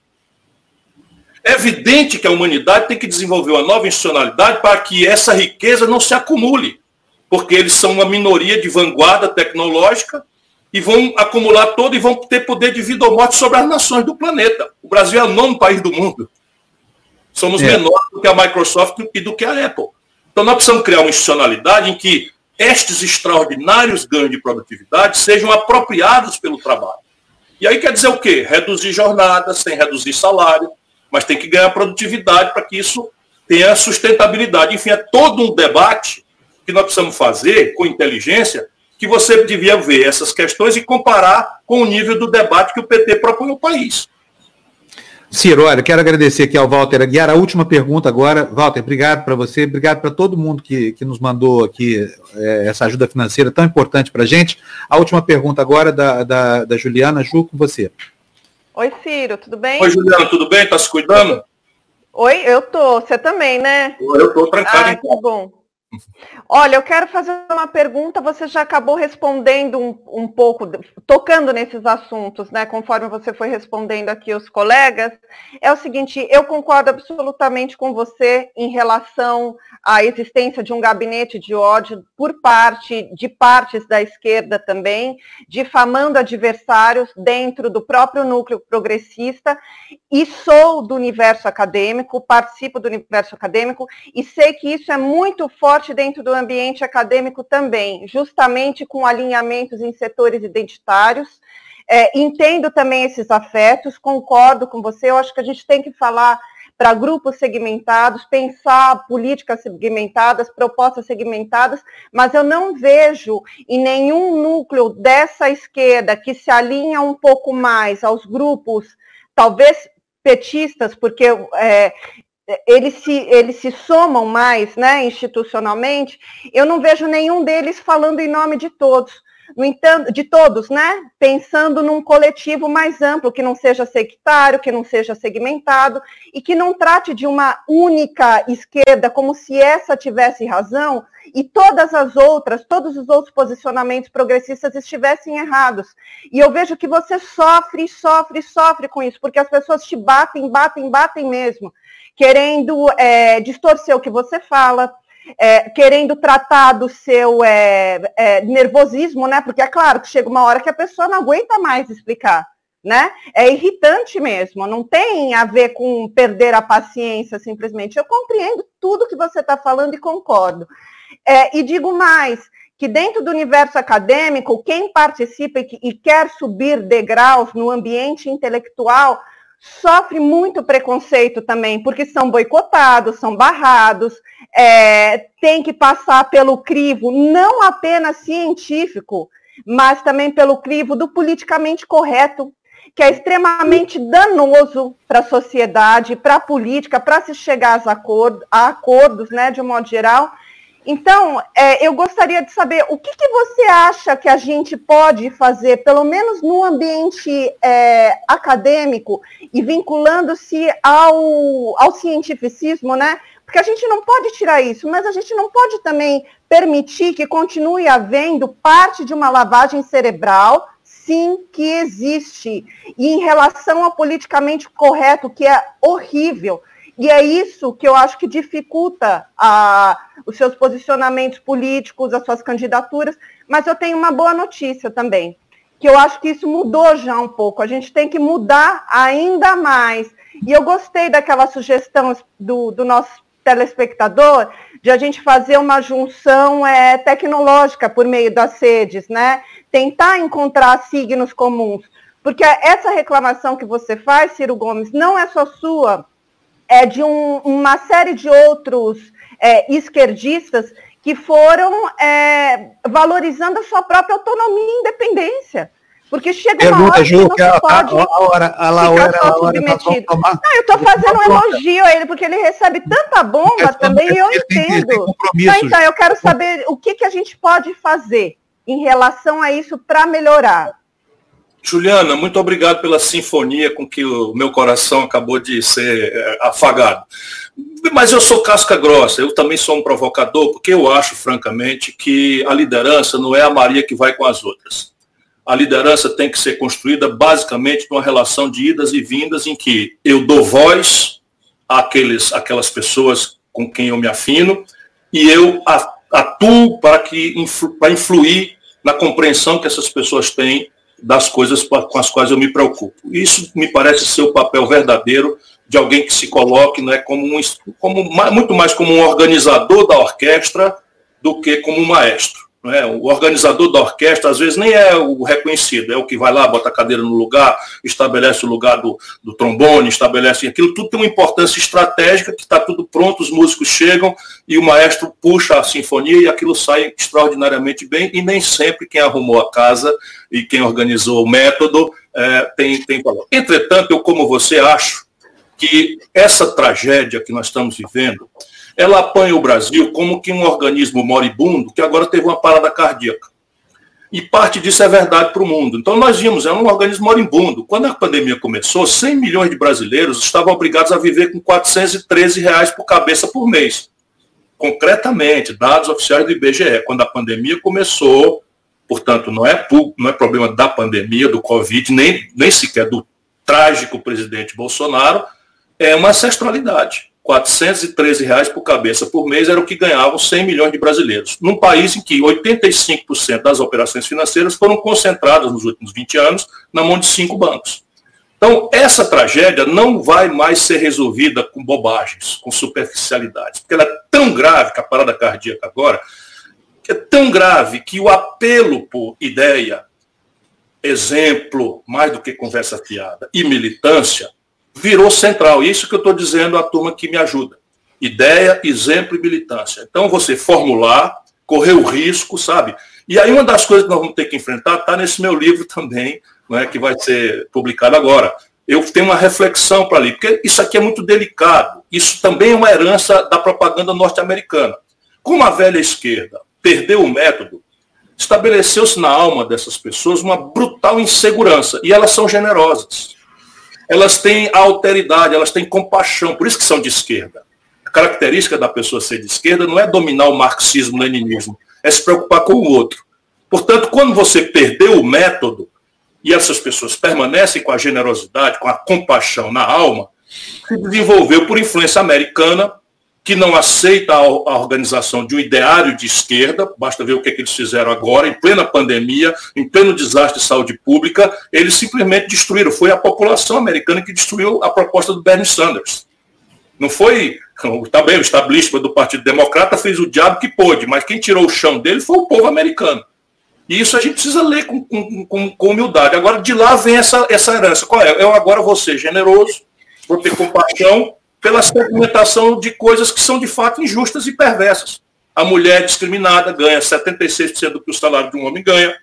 É evidente que a humanidade tem que desenvolver uma nova institucionalidade para que essa riqueza não se acumule porque eles são uma minoria de vanguarda tecnológica e vão acumular todo e vão ter poder de vida ou morte sobre as nações do planeta. O Brasil é o nono país do mundo. Somos é. menores do que a Microsoft e do que a Apple. Então nós precisamos criar uma institucionalidade em que estes extraordinários ganhos de produtividade sejam apropriados pelo trabalho. E aí quer dizer o quê? Reduzir jornadas, sem reduzir salário, mas tem que ganhar produtividade para que isso tenha sustentabilidade. Enfim, é todo um debate que nós precisamos fazer com inteligência, que você devia ver essas questões e comparar com o nível do debate que o PT propõe ao país. Ciro, olha, quero agradecer aqui ao Walter Aguiar. A última pergunta agora. Walter, obrigado para você, obrigado para todo mundo que, que nos mandou aqui é, essa ajuda financeira tão importante para a gente. A última pergunta agora da, da, da Juliana. Ju, com você. Oi, Ciro, tudo bem? Oi, Juliana, tudo bem? Está se cuidando? Oi, eu tô. Você também, né? Eu tô trancado. Ah, que bom. Olha, eu quero fazer uma pergunta, você já acabou respondendo um, um, pouco, tocando nesses assuntos, né? Conforme você foi respondendo aqui os colegas. É o seguinte, eu concordo absolutamente com você em relação à existência de um gabinete de ódio por parte de partes da esquerda também, difamando adversários dentro do próprio núcleo progressista, e sou do universo acadêmico, participo do universo acadêmico, e sei que isso é muito forte dentro do ambiente acadêmico também, justamente com alinhamentos em setores identitários. É, entendo também esses afetos, concordo com você, eu acho que a gente tem que falar para grupos segmentados, pensar políticas segmentadas, propostas segmentadas, mas eu não vejo em nenhum núcleo dessa esquerda que se alinha um pouco mais aos grupos, talvez petistas, porque é, eles se, eles se somam mais né, institucionalmente, eu não vejo nenhum deles falando em nome de todos. No entanto, de todos, né? Pensando num coletivo mais amplo, que não seja sectário, que não seja segmentado, e que não trate de uma única esquerda como se essa tivesse razão e todas as outras, todos os outros posicionamentos progressistas estivessem errados. E eu vejo que você sofre, sofre, sofre com isso, porque as pessoas te batem, batem, batem mesmo querendo é, distorcer o que você fala, é, querendo tratar do seu é, é, nervosismo, né? Porque é claro que chega uma hora que a pessoa não aguenta mais explicar, né? É irritante mesmo, não tem a ver com perder a paciência simplesmente. Eu compreendo tudo que você está falando e concordo. É, e digo mais, que dentro do universo acadêmico, quem participa e, e quer subir degraus no ambiente intelectual sofre muito preconceito também, porque são boicotados, são barrados, é, tem que passar pelo crivo não apenas científico, mas também pelo crivo do politicamente correto, que é extremamente danoso para a sociedade, para a política, para se chegar a acordos, a acordos, né, de um modo geral, então, é, eu gostaria de saber o que, que, você acha que a gente pode fazer, pelo menos no ambiente é, acadêmico e vinculando-se ao, ao cientificismo, né? Porque a gente não pode tirar isso, mas a gente não pode também permitir que continue havendo parte de uma lavagem cerebral, sim, que existe. E em relação ao politicamente correto, que é horrível. E é isso que eu acho que dificulta a, os seus posicionamentos políticos, as suas candidaturas. Mas eu tenho uma boa notícia também, que eu acho que isso mudou já um pouco. A gente tem que mudar ainda mais. E eu gostei daquela sugestão do, do nosso telespectador de a gente fazer uma junção é, tecnológica por meio das redes, né? Tentar encontrar signos comuns. Porque essa reclamação que você faz, Ciro Gomes, não é só sua, é de um, uma série de outros é, esquerdistas que foram é, valorizando a sua própria autonomia e independência. Porque chega Pergunta, uma hora Ju, que não se pode a, a, hora, a Laura, ficar só Laura tá submetido. tomar- Não, eu estou fazendo um elogio a ele, porque ele recebe tanta bomba também, e eu entendo. Não, então, eu quero saber o que, que a gente pode fazer em relação a isso para melhorar. Juliana, muito obrigado pela sinfonia com que o meu coração acabou de ser eh, afagado. Mas eu sou casca grossa, eu também sou um provocador, porque eu acho, francamente, que a liderança não é a Maria que vai com as outras. A liderança tem que ser construída basicamente numa relação de idas e vindas em que eu dou voz àqueles, àquelas pessoas com quem eu me afino e eu atuo para, que, para influir na compreensão que essas pessoas têm das coisas com as quais eu me preocupo. Isso me parece ser o papel verdadeiro de alguém que se coloque né, como, um, como muito mais como um organizador da orquestra do que como um maestro. não é? O organizador da orquestra, às vezes, nem é o reconhecido, é o que vai lá, bota a cadeira no lugar, estabelece o lugar do, do trombone, estabelece aquilo, tudo tem uma importância estratégica, que está tudo pronto, os músicos chegam e o maestro puxa a sinfonia e aquilo sai extraordinariamente bem, e nem sempre quem arrumou a casa e quem organizou o método eh, tem, tem valor. Entretanto, eu, como você, acho que essa tragédia que nós estamos vivendo, ela apanha o Brasil como que um organismo moribundo que agora teve uma parada cardíaca. E parte disso é verdade para o mundo. Então nós vimos, é um organismo moribundo. Quando a pandemia começou, 100 milhões de brasileiros estavam obrigados a viver com 413 reais por cabeça por mês. Concretamente, dados oficiais do IBGE. Quando a pandemia começou, portanto, não é, não é problema da pandemia, do Covid, nem, nem sequer do trágico presidente Bolsonaro, é uma ancestralidade. 413 reais por cabeça por mês era o que ganhavam 100 milhões de brasileiros. Num país em que 85% das operações financeiras foram concentradas nos últimos 20 anos na mão de cinco bancos. Então, essa tragédia não vai mais ser resolvida com bobagens, com superficialidades, porque ela é tão grave que a parada cardíaca agora, que é tão grave que o apelo por ideia, exemplo, mais do que conversa fiada, e militância, virou central. Isso que eu estou dizendo à turma que me ajuda. Ideia, exemplo e militância. Então, você formular, correr o risco, sabe? E aí, uma das coisas que nós vamos ter que enfrentar está nesse meu livro também, é, que vai ser publicado agora. Eu tenho uma reflexão para ali, porque isso aqui é muito delicado. Isso também é uma herança da propaganda norte-americana. Como a velha esquerda perdeu o método, estabeleceu-se na alma dessas pessoas uma brutal insegurança. E elas são generosas elas têm alteridade, elas têm compaixão, por isso que são de esquerda. A característica da pessoa ser de esquerda não é dominar o marxismo-leninismo, é se preocupar com o outro. Portanto, quando você perdeu o método e essas pessoas permanecem com a generosidade, com a compaixão na alma, se desenvolveu por influência americana, que não aceita a organização de um ideário de esquerda, basta ver o que, é que eles fizeram agora, em plena pandemia, em pleno desastre de saúde pública, eles simplesmente destruíram. Foi a população americana que destruiu a proposta do Bernie Sanders. Não foi, também o establishment do Partido Democrata fez o diabo que pôde, mas quem tirou o chão dele foi o povo americano. E isso a gente precisa ler com, com, com, com humildade. Agora, de lá vem essa, essa herança. Qual é? Eu agora vou ser generoso, vou ter compaixão pela segmentação de coisas que são de fato injustas e perversas. A mulher discriminada ganha 76% do que o salário de um homem ganha.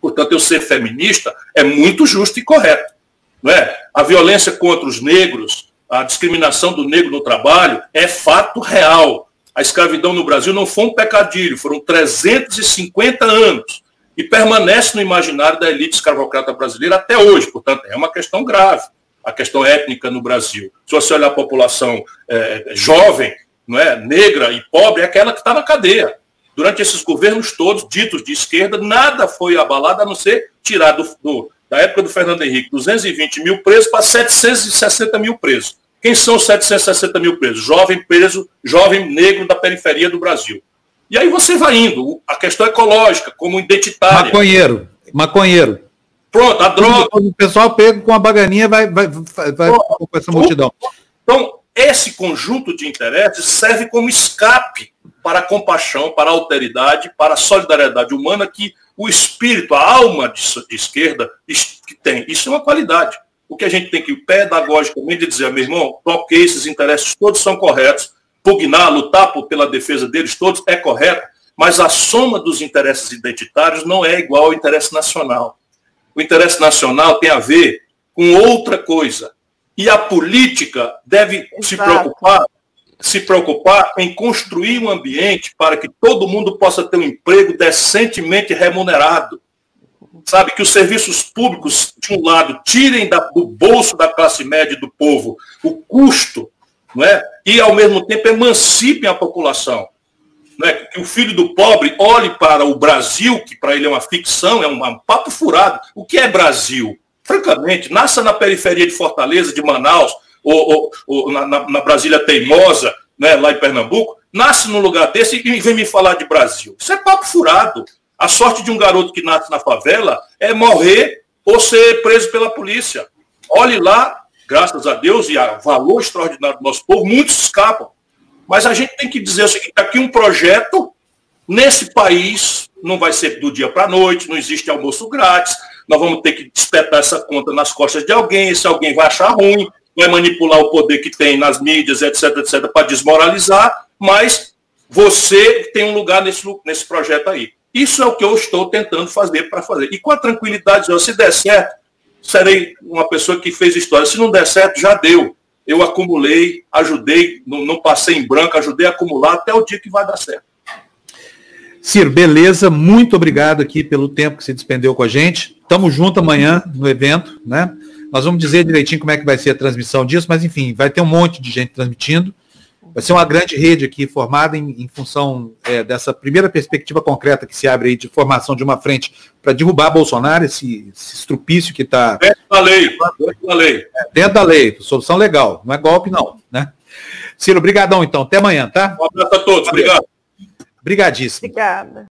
Portanto, eu ser feminista é muito justo e correto. Não é? A violência contra os negros, a discriminação do negro no trabalho é fato real. A escravidão no Brasil não foi um pecadilho, foram 350 anos e permanece no imaginário da elite escravocrata brasileira até hoje. Portanto, é uma questão grave, a questão étnica no Brasil. Se você olhar a população é, jovem, não é, negra e pobre, é aquela que está na cadeia. Durante esses governos todos, ditos de esquerda, nada foi abalado a não ser tirar do, do, da época do Fernando Henrique 220 mil presos para 760 mil presos. Quem são os 760 mil presos? Jovem preso, jovem negro da periferia do Brasil. E aí você vai indo. A questão ecológica, como identitária. Maconheiro. Maconheiro. Pronto, a droga. O pessoal pega com a baganinha vai, vai, vai, vai com essa multidão. Então, esse conjunto de interesses serve como escape para a compaixão, para a alteridade, para a solidariedade humana que o espírito, a alma de, de esquerda que tem. Isso é uma qualidade. O que a gente tem que pedagogicamente dizer, meu irmão, ok, esses interesses todos são corretos, pugnar, lutar por, pela defesa deles todos é correto, mas a soma dos interesses identitários não é igual ao interesse nacional. O interesse nacional tem a ver com outra coisa. E a política deve Exato. se preocupar se preocupar em construir um ambiente para que todo mundo possa ter um emprego decentemente remunerado. Sabe, que os serviços públicos, de um lado, tirem da, do bolso da classe média do povo o custo, não é? e, ao mesmo tempo, emancipem a população. Não é? Que o filho do pobre olhe para o Brasil, que para ele é uma ficção, é um, um papo furado. O que é Brasil? Francamente, nasça na periferia de Fortaleza, de Manaus, ou, ou, ou na, na, Brasília teimosa, né, lá em Pernambuco, nasce num lugar desse e vem me falar de Brasil. Isso é papo furado. A sorte de um garoto que nasce na favela é morrer ou ser preso pela polícia. Olhe lá, graças a Deus e a valor extraordinário do nosso povo, muitos escapam. Mas a gente tem que dizer o seguinte, aqui um projeto nesse país não vai ser do dia para a noite, não existe almoço grátis, nós vamos ter que despertar essa conta nas costas de alguém, esse alguém vai achar ruim, vai manipular o poder que tem nas mídias, etc, etc, para desmoralizar, mas você tem um lugar nesse, nesse projeto aí. Isso é o que eu estou tentando fazer para fazer. E com a tranquilidade, se der certo, serei uma pessoa que fez história. Se não der certo, já deu. Eu acumulei, ajudei, não, não passei em branco, ajudei a acumular até o dia que vai dar certo. Ciro, beleza, muito obrigado aqui pelo tempo que você despendeu com a gente. Tamo junto amanhã no evento, né? Nós vamos dizer direitinho como é que vai ser a transmissão disso, mas enfim, vai ter um monte de gente transmitindo. Vai ser uma grande rede aqui formada em, em função é, dessa primeira perspectiva concreta que se abre aí de formação de uma frente para derrubar Bolsonaro, esse, esse estrupício que está. Dentro da lei, dentro da lei. É, dentro da lei, solução legal, não é golpe, não. Né? Ciro, brigadão então, até amanhã, tá? Um abraço a todos, obrigado. Obrigadíssimo. Obrigada.